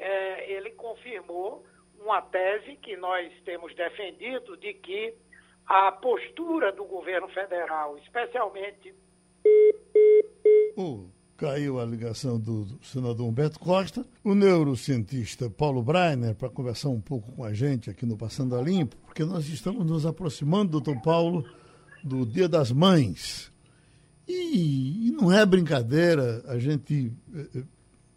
é, ele confirmou uma tese que nós temos defendido de que a postura do governo federal, especialmente. Oh, caiu a ligação do, do senador Humberto Costa. O neurocientista Paulo Breiner, para conversar um pouco com a gente aqui no Passando a Limpo, porque nós estamos nos aproximando, doutor Paulo, do Dia das Mães. E, e não é brincadeira a gente eh,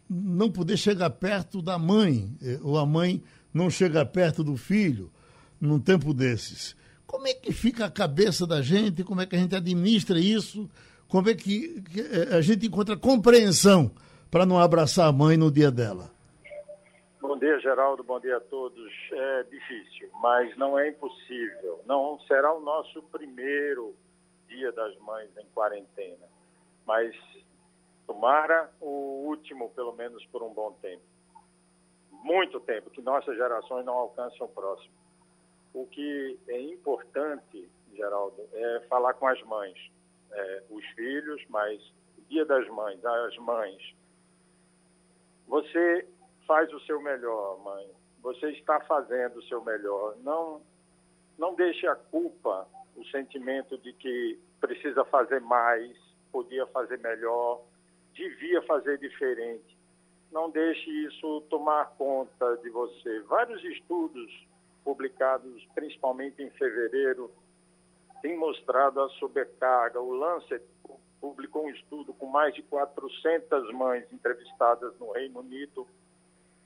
não poder chegar perto da mãe, eh, ou a mãe não chegar perto do filho num tempo desses. Como é que fica a cabeça da gente? Como é que a gente administra isso? Como é que, eh, a gente encontra compreensão para não abraçar a mãe no dia dela? Bom dia, Geraldo. Bom dia a todos. É difícil, mas não é impossível. Não será o nosso primeiro Dia das Mães em quarentena, mas Tomara o último, pelo menos por um bom tempo. Muito tempo, que nossas gerações não alcançam o próximo. O que é importante, Geraldo, é falar com as mães, é, os filhos, mas Dia das Mães, as mães. Você faz o seu melhor, mãe. Você está fazendo o seu melhor. Não, não deixe a culpa, o sentimento de que precisa fazer mais, podia fazer melhor devia fazer diferente. Não deixe isso tomar conta de você. Vários estudos publicados, principalmente em fevereiro, têm mostrado a sobrecarga. O Lancet publicou um estudo com mais de 400 mães entrevistadas no Reino Unido,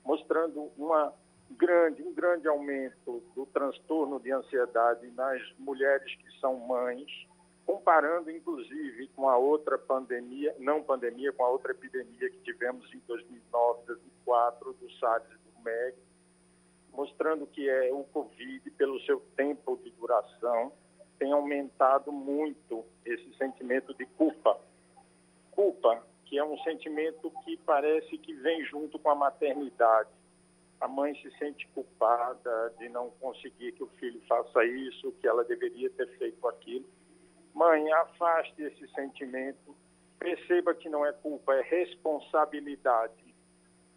mostrando uma grande, um grande aumento do transtorno de ansiedade nas mulheres que são mães comparando inclusive com a outra pandemia, não pandemia, com a outra epidemia que tivemos em 2009, 2004, do SARS e do MEG, mostrando que é o Covid, pelo seu tempo de duração, tem aumentado muito esse sentimento de culpa. Culpa, que é um sentimento que parece que vem junto com a maternidade. A mãe se sente culpada de não conseguir que o filho faça isso, que ela deveria ter feito aquilo Mãe, afaste esse sentimento, perceba que não é culpa, é responsabilidade,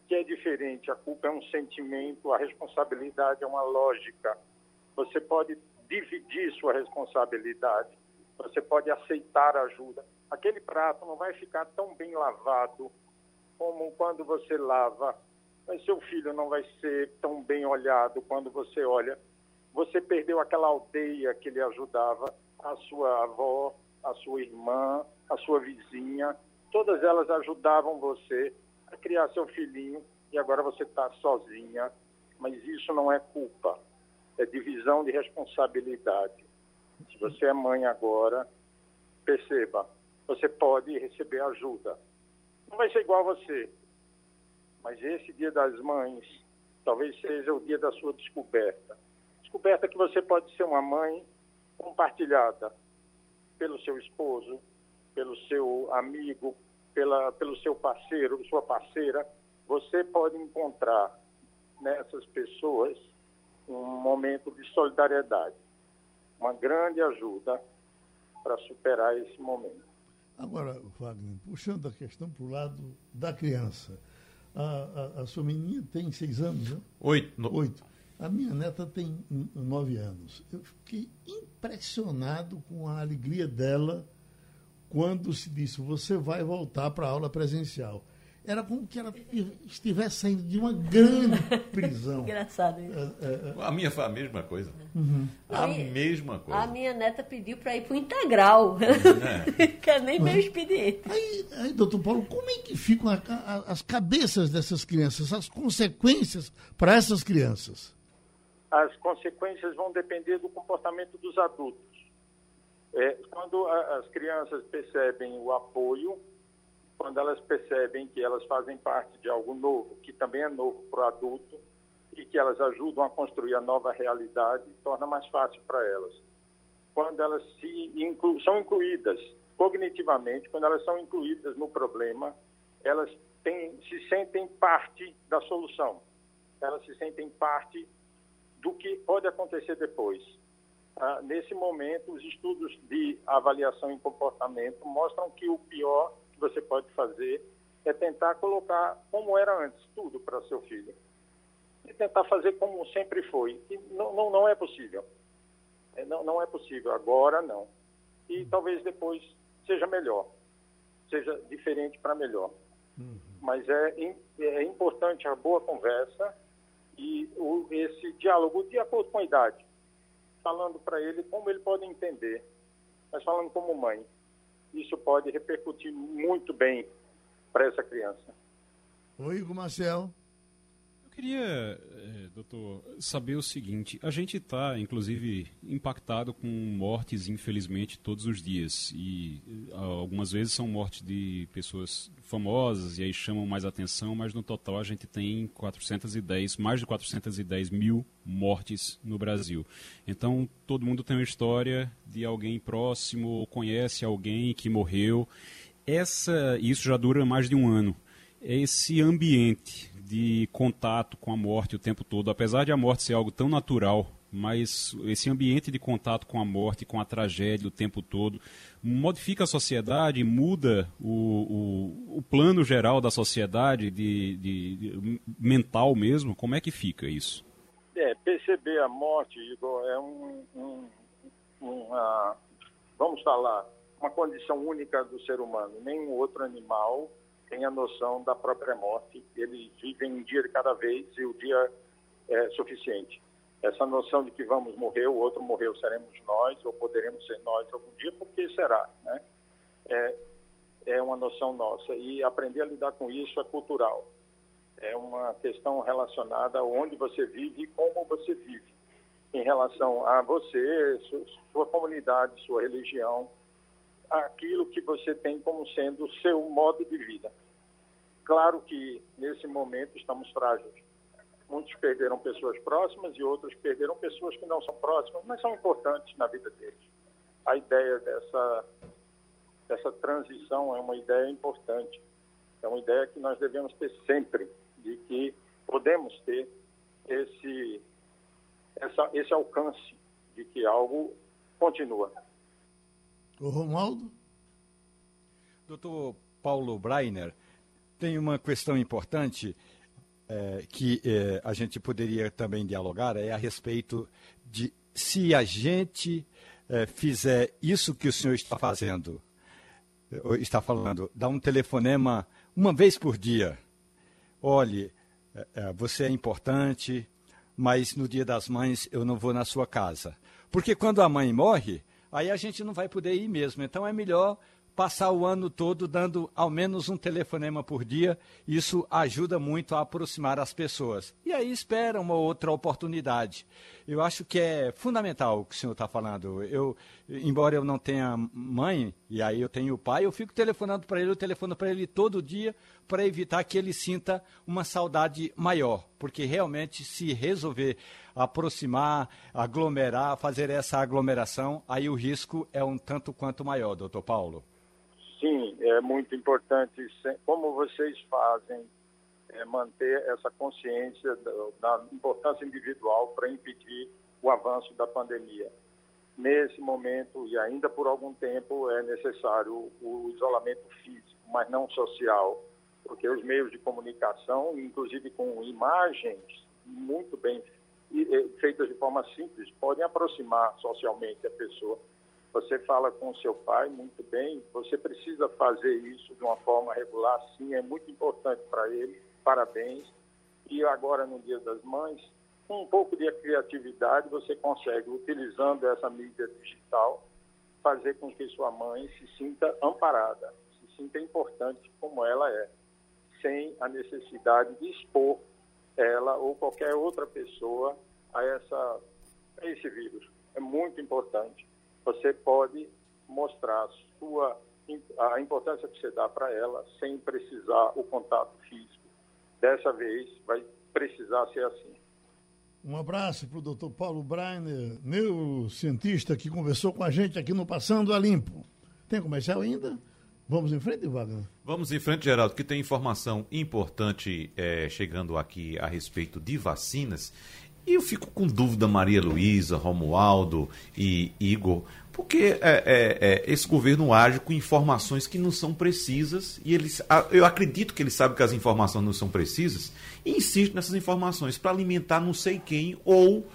que é diferente. A culpa é um sentimento, a responsabilidade é uma lógica. Você pode dividir sua responsabilidade, você pode aceitar ajuda. Aquele prato não vai ficar tão bem lavado como quando você lava, mas seu filho não vai ser tão bem olhado quando você olha. Você perdeu aquela aldeia que lhe ajudava a sua avó, a sua irmã, a sua vizinha, todas elas ajudavam você a criar seu filhinho e agora você está sozinha. Mas isso não é culpa, é divisão de responsabilidade. Se você é mãe agora, perceba, você pode receber ajuda. Não vai ser igual a você, mas esse Dia das Mães talvez seja o dia da sua descoberta. Descoberta que você pode ser uma mãe compartilhada pelo seu esposo, pelo seu amigo, pela, pelo seu parceiro, sua parceira, você pode encontrar nessas pessoas um momento de solidariedade, uma grande ajuda para superar esse momento. Agora, Wagner, puxando a questão para o lado da criança. A, a, a, sua menina tem seis anos, né? Oito. No... Oito. A minha neta tem nove anos. Eu fiquei impressionado com a alegria dela quando se disse: você vai voltar para a aula presencial. Era como que ela estivesse saindo de uma grande prisão. Engraçado isso. É, é, é. A minha foi a mesma coisa. Uhum. A mesma coisa. A minha neta pediu para ir para o integral. É. Quer nem meu expediente. Aí, aí, doutor Paulo, como é que ficam a, a, as cabeças dessas crianças, as consequências para essas crianças? As consequências vão depender do comportamento dos adultos. É, quando a, as crianças percebem o apoio, quando elas percebem que elas fazem parte de algo novo, que também é novo para o adulto, e que elas ajudam a construir a nova realidade, torna mais fácil para elas. Quando elas inclu são incluídas cognitivamente, quando elas são incluídas no problema, elas têm, se sentem parte da solução. Elas se sentem parte do que pode acontecer depois. Ah, nesse momento, os estudos de avaliação em comportamento mostram que o pior que você pode fazer é tentar colocar como era antes, tudo para seu filho. E tentar fazer como sempre foi. E não, não, não é possível. É, não, não é possível. Agora, não. E talvez depois seja melhor. Seja diferente para melhor. Uhum. Mas é, é importante a boa conversa e o, esse diálogo de acordo com a idade, falando para ele como ele pode entender, mas falando como mãe. Isso pode repercutir muito bem para essa criança. Oi, Igor Marcel queria, é, doutor, saber o seguinte: a gente está, inclusive, impactado com mortes, infelizmente, todos os dias. E algumas vezes são mortes de pessoas famosas e aí chamam mais atenção, mas no total a gente tem 410, mais de 410 mil mortes no Brasil. Então, todo mundo tem uma história de alguém próximo ou conhece alguém que morreu. Essa, isso já dura mais de um ano. Esse ambiente de contato com a morte o tempo todo, apesar de a morte ser algo tão natural, mas esse ambiente de contato com a morte, com a tragédia o tempo todo, modifica a sociedade, muda o, o, o plano geral da sociedade, de, de, de, mental mesmo? Como é que fica isso? É, perceber a morte, Igor, é um, um, uma, vamos falar, uma condição única do ser humano. Nenhum outro animal tem a noção da própria morte. Eles vivem um dia de cada vez e o dia é suficiente. Essa noção de que vamos morrer, o outro morreu, seremos nós, ou poderemos ser nós algum dia, porque será, né? É, é uma noção nossa. E aprender a lidar com isso é cultural. É uma questão relacionada a onde você vive e como você vive. Em relação a você, sua comunidade, sua religião, aquilo que você tem como sendo o seu modo de vida. Claro que nesse momento estamos frágeis. Muitos perderam pessoas próximas e outros perderam pessoas que não são próximas, mas são importantes na vida deles. A ideia dessa, dessa transição é uma ideia importante. É uma ideia que nós devemos ter sempre, de que podemos ter esse, essa, esse alcance de que algo continua. O Romualdo? Doutor Paulo Breiner, tem uma questão importante é, que é, a gente poderia também dialogar, é a respeito de se a gente é, fizer isso que o senhor está fazendo, está falando, dar um telefonema uma vez por dia. Olhe, é, é, você é importante, mas no dia das mães eu não vou na sua casa. Porque quando a mãe morre, aí a gente não vai poder ir mesmo. Então é melhor passar o ano todo dando ao menos um telefonema por dia. Isso ajuda muito a aproximar as pessoas. E aí espera uma outra oportunidade. Eu acho que é fundamental o que o senhor está falando. Eu, embora eu não tenha mãe, e aí eu tenho o pai, eu fico telefonando para ele, eu telefono para ele todo dia para evitar que ele sinta uma saudade maior. Porque realmente, se resolver aproximar, aglomerar, fazer essa aglomeração, aí o risco é um tanto quanto maior, doutor Paulo. Sim, é muito importante, como vocês fazem, é manter essa consciência da importância individual para impedir o avanço da pandemia. Nesse momento, e ainda por algum tempo, é necessário o isolamento físico, mas não social, porque os meios de comunicação, inclusive com imagens muito bem feitas de forma simples, podem aproximar socialmente a pessoa. Você fala com seu pai muito bem, você precisa fazer isso de uma forma regular, sim, é muito importante para ele. Parabéns. E agora, no Dia das Mães, com um pouco de criatividade, você consegue, utilizando essa mídia digital, fazer com que sua mãe se sinta amparada, se sinta importante como ela é, sem a necessidade de expor ela ou qualquer outra pessoa a, essa, a esse vírus. É muito importante. Você pode mostrar sua a importância que você dá para ela sem precisar o contato físico. Dessa vez vai precisar ser assim. Um abraço para o doutor Paulo Breiner, neurocientista que conversou com a gente aqui no Passando a Limpo. Tem comercial ainda? Vamos em frente, Wagner? Vamos em frente, Geraldo, que tem informação importante é, chegando aqui a respeito de vacinas. E eu fico com dúvida, Maria Luísa, Romualdo e Igor, porque é, é, é, esse governo age com informações que não são precisas e eles, eu acredito que ele sabe que as informações não são precisas e insiste nessas informações para alimentar não sei quem ou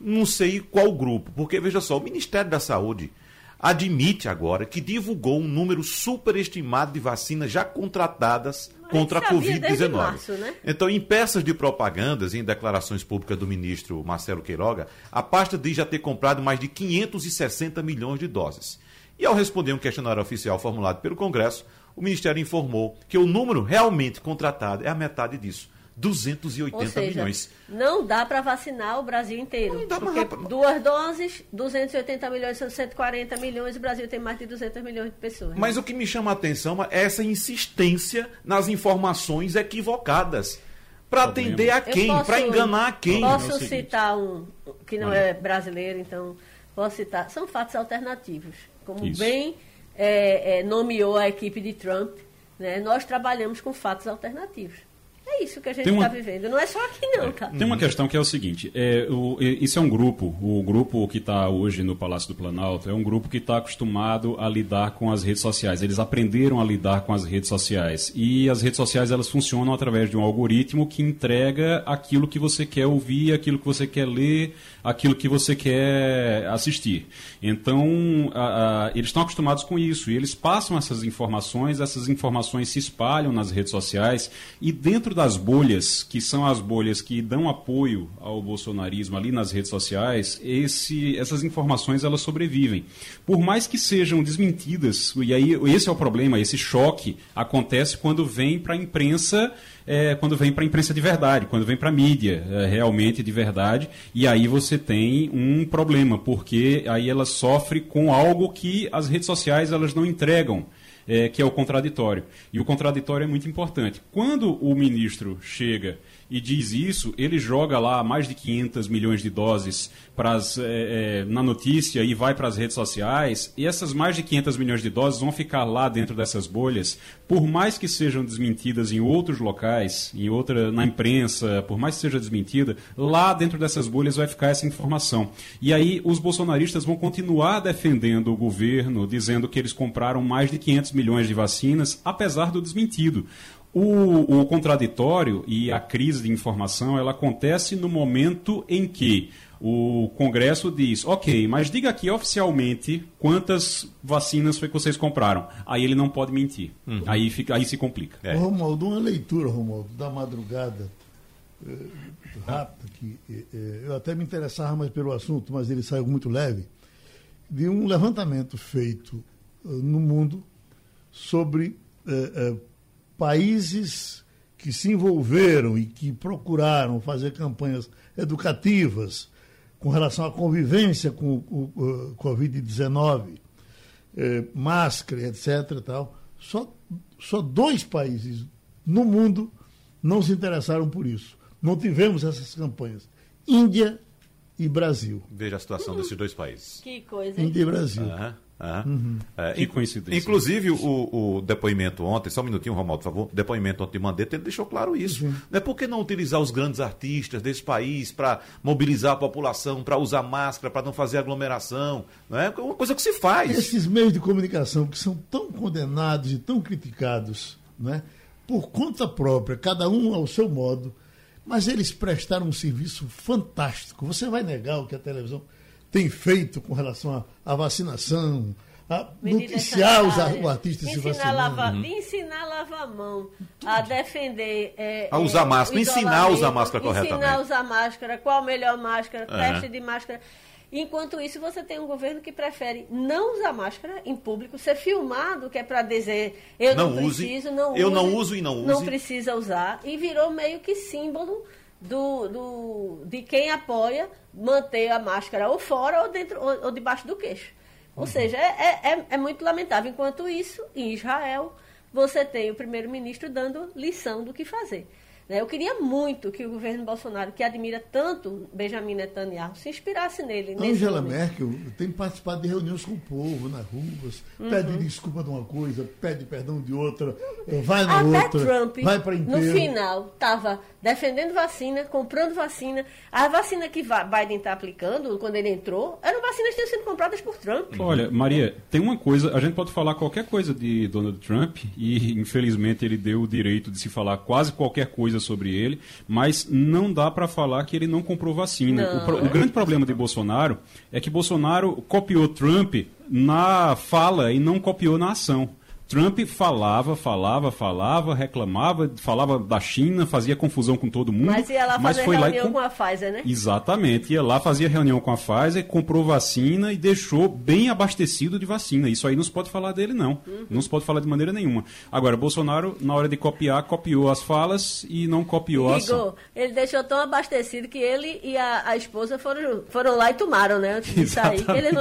não sei qual grupo. Porque, veja só, o Ministério da Saúde admite agora que divulgou um número superestimado de vacinas já contratadas Mas contra a Covid-19. Né? Então, em peças de propagandas e em declarações públicas do ministro Marcelo Queiroga, a pasta diz já ter comprado mais de 560 milhões de doses. E ao responder um questionário oficial formulado pelo Congresso, o Ministério informou que o número realmente contratado é a metade disso. 280 Ou seja, milhões. Não dá para vacinar o Brasil inteiro. Não dá porque pra... duas doses, 280 milhões são 140 milhões, o Brasil tem mais de 200 milhões de pessoas. Mas né? o que me chama a atenção é essa insistência nas informações equivocadas. Para atender a quem? Para enganar a quem? Posso é citar um que não é brasileiro, então posso citar. São fatos alternativos. Como Isso. bem é, é, nomeou a equipe de Trump, né, nós trabalhamos com fatos alternativos. É isso que a gente está uma... vivendo. Não é só aqui, não, cara. Tem uma questão que é o seguinte: é, o, isso é um grupo, o grupo que está hoje no Palácio do Planalto, é um grupo que está acostumado a lidar com as redes sociais. Eles aprenderam a lidar com as redes sociais. E as redes sociais elas funcionam através de um algoritmo que entrega aquilo que você quer ouvir, aquilo que você quer ler, aquilo que você quer assistir. Então, a, a, eles estão acostumados com isso e eles passam essas informações, essas informações se espalham nas redes sociais e dentro das bolhas, que são as bolhas que dão apoio ao bolsonarismo ali nas redes sociais, esse, essas informações elas sobrevivem. Por mais que sejam desmentidas, e aí esse é o problema, esse choque acontece quando vem para a imprensa é, quando vem para a imprensa de verdade, quando vem para a mídia é, realmente de verdade, e aí você tem um problema, porque aí ela sofre com algo que as redes sociais elas não entregam. É, que é o contraditório. E o contraditório é muito importante. Quando o ministro chega e diz isso, ele joga lá mais de 500 milhões de doses pras, é, é, na notícia e vai para as redes sociais, e essas mais de 500 milhões de doses vão ficar lá dentro dessas bolhas, por mais que sejam desmentidas em outros locais, em outra, na imprensa, por mais que seja desmentida, lá dentro dessas bolhas vai ficar essa informação. E aí os bolsonaristas vão continuar defendendo o governo, dizendo que eles compraram mais de 500 milhões de vacinas, apesar do desmentido. O, o, contraditório e a crise de informação ela acontece no momento em que o Congresso diz, ok, mas diga aqui oficialmente quantas vacinas foi que vocês compraram. Aí ele não pode mentir. Uhum. Aí, fica, aí se complica. É. Romualdo, uma leitura, Romualdo, da madrugada, eh, rápida, que eh, eh, eu até me interessava mais pelo assunto, mas ele saiu muito leve, de um levantamento feito no mundo sobre países que se envolveram e que procuraram fazer campanhas educativas com relação à convivência com o, Covid-19, eh, máscara, etc. Tal, só, só dois países no mundo não se interessaram por isso. Não tivemos essas campanhas. Índia e Brasil. Veja a situação desses dois países. Que coisa. Índia e Brasil. Uhum. Uhum. É, que coincidência. Inclusive, o, o, depoimento ontem, só um minutinho, Romualdo, por favor. O depoimento ontem de Mandetta, ele deixou claro isso. Uhum. Não é por que não utilizar os grandes artistas desse país para mobilizar a população, para usar máscara, para não fazer aglomeração? Não é uma coisa que se faz. Esses meios de comunicação que são tão condenados e tão criticados, né, por conta própria, cada um ao seu modo, mas eles prestaram um serviço fantástico. Você vai negar o que a televisão tem feito com relação à vacinação, a noticiar os, o artista se vacinando. Lava, uhum. Ensinar a lavar a mão, a defender... É, a usar é, máscara, ensinar a usar máscara corretamente. Ensinar a usar máscara, qual a melhor máscara, uhum. teste de máscara... Enquanto isso, você tem um governo que prefere não usar máscara em público, ser filmado, que é para dizer eu não, não use, preciso, não Eu use, não uso e não use. Não precisa usar. E virou meio que símbolo do, do, de quem apoia manter a máscara ou fora ou, dentro, ou, ou debaixo do queixo. Ou seja, é, é, é muito lamentável. Enquanto isso, em Israel, você tem o primeiro-ministro dando lição do que fazer. Né? Eu queria muito que o governo Bolsonaro, que admira tanto Benjamin Netanyahu, se inspirasse nele. Angela Merkel tem participado de reuniões com o povo nas ruas, uhum. pede desculpa de uma coisa, pede perdão de outra, eh, vai na Até outra, Trump, vai para No final, estava defendendo vacina, comprando vacina. A vacina que Biden está aplicando, quando ele entrou, eram vacinas que tinham sido compradas por Trump. Olha, Maria, tem uma coisa, a gente pode falar qualquer coisa de Donald Trump, e infelizmente ele deu o direito de se falar quase qualquer coisa sobre ele, mas não dá para falar que ele não comprou vacina. Não, o, o, grande problema de Bolsonaro é que Bolsonaro copiou Trump na fala e não copiou na ação. Trump falava, falava, falava, reclamava, falava da China, fazia confusão com todo mundo. Mas ia lá fazer reunião com... com... a Pfizer, né? Exatamente, ia lá, fazia reunião com a Pfizer, comprou vacina e deixou bem abastecido de vacina. Isso aí não se pode falar dele, não. Uhum. Não se pode falar de maneira nenhuma. Agora, Bolsonaro, na hora de copiar, copiou as falas e não copiou Igor, a ação. ele deixou tão abastecido que ele e a, a esposa foram, foram lá e tomaram, né? Antes de sair. Eles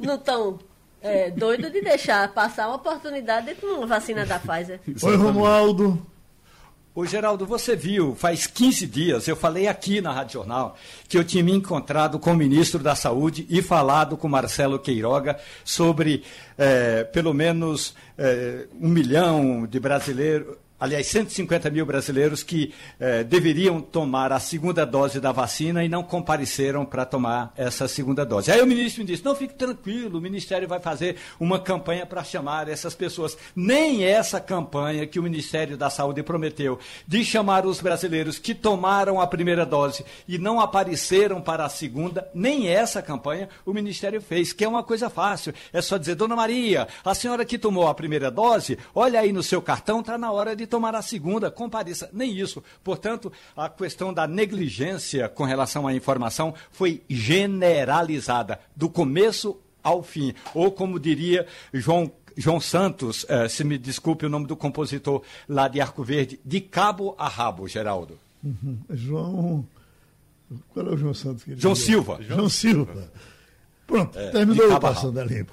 não estão é, doido de deixar passar uma oportunidade de uma vacina da Pfizer. Oi, Romualdo. Ô, Geraldo, você viu, faz 15 dias, eu falei aqui na Rádio Jornal, que eu tinha me encontrado com o ministro da Saúde e falado com Marcelo Queiroga sobre é, pelo menos é, um milhão de brasileiros, aliás, 150 mil brasileiros que eh, deveriam tomar a segunda dose da vacina e não compareceram para tomar essa segunda dose. Aí o ministro me disse: não, fique tranquilo, o Ministério vai fazer uma campanha para chamar essas pessoas. Nem essa campanha que o Ministério da Saúde prometeu de chamar os brasileiros que tomaram a primeira dose e não apareceram para a segunda, nem essa campanha o Ministério fez, que é uma coisa fácil. É só dizer, Dona Maria, a senhora que tomou a primeira dose, olha aí no seu cartão, está na hora de tomar a segunda, compareça. Nem isso. Portanto, a questão da negligência com relação à informação foi generalizada, do começo ao fim. Ou, como diria João João Santos, eh, se me desculpe o nome do compositor lá de Arco Verde, de cabo a rabo, Geraldo. Uhum. João. Qual é o João Santos? Que João Silva. João Silva. Pronto, é, terminou o Passando a Limpo.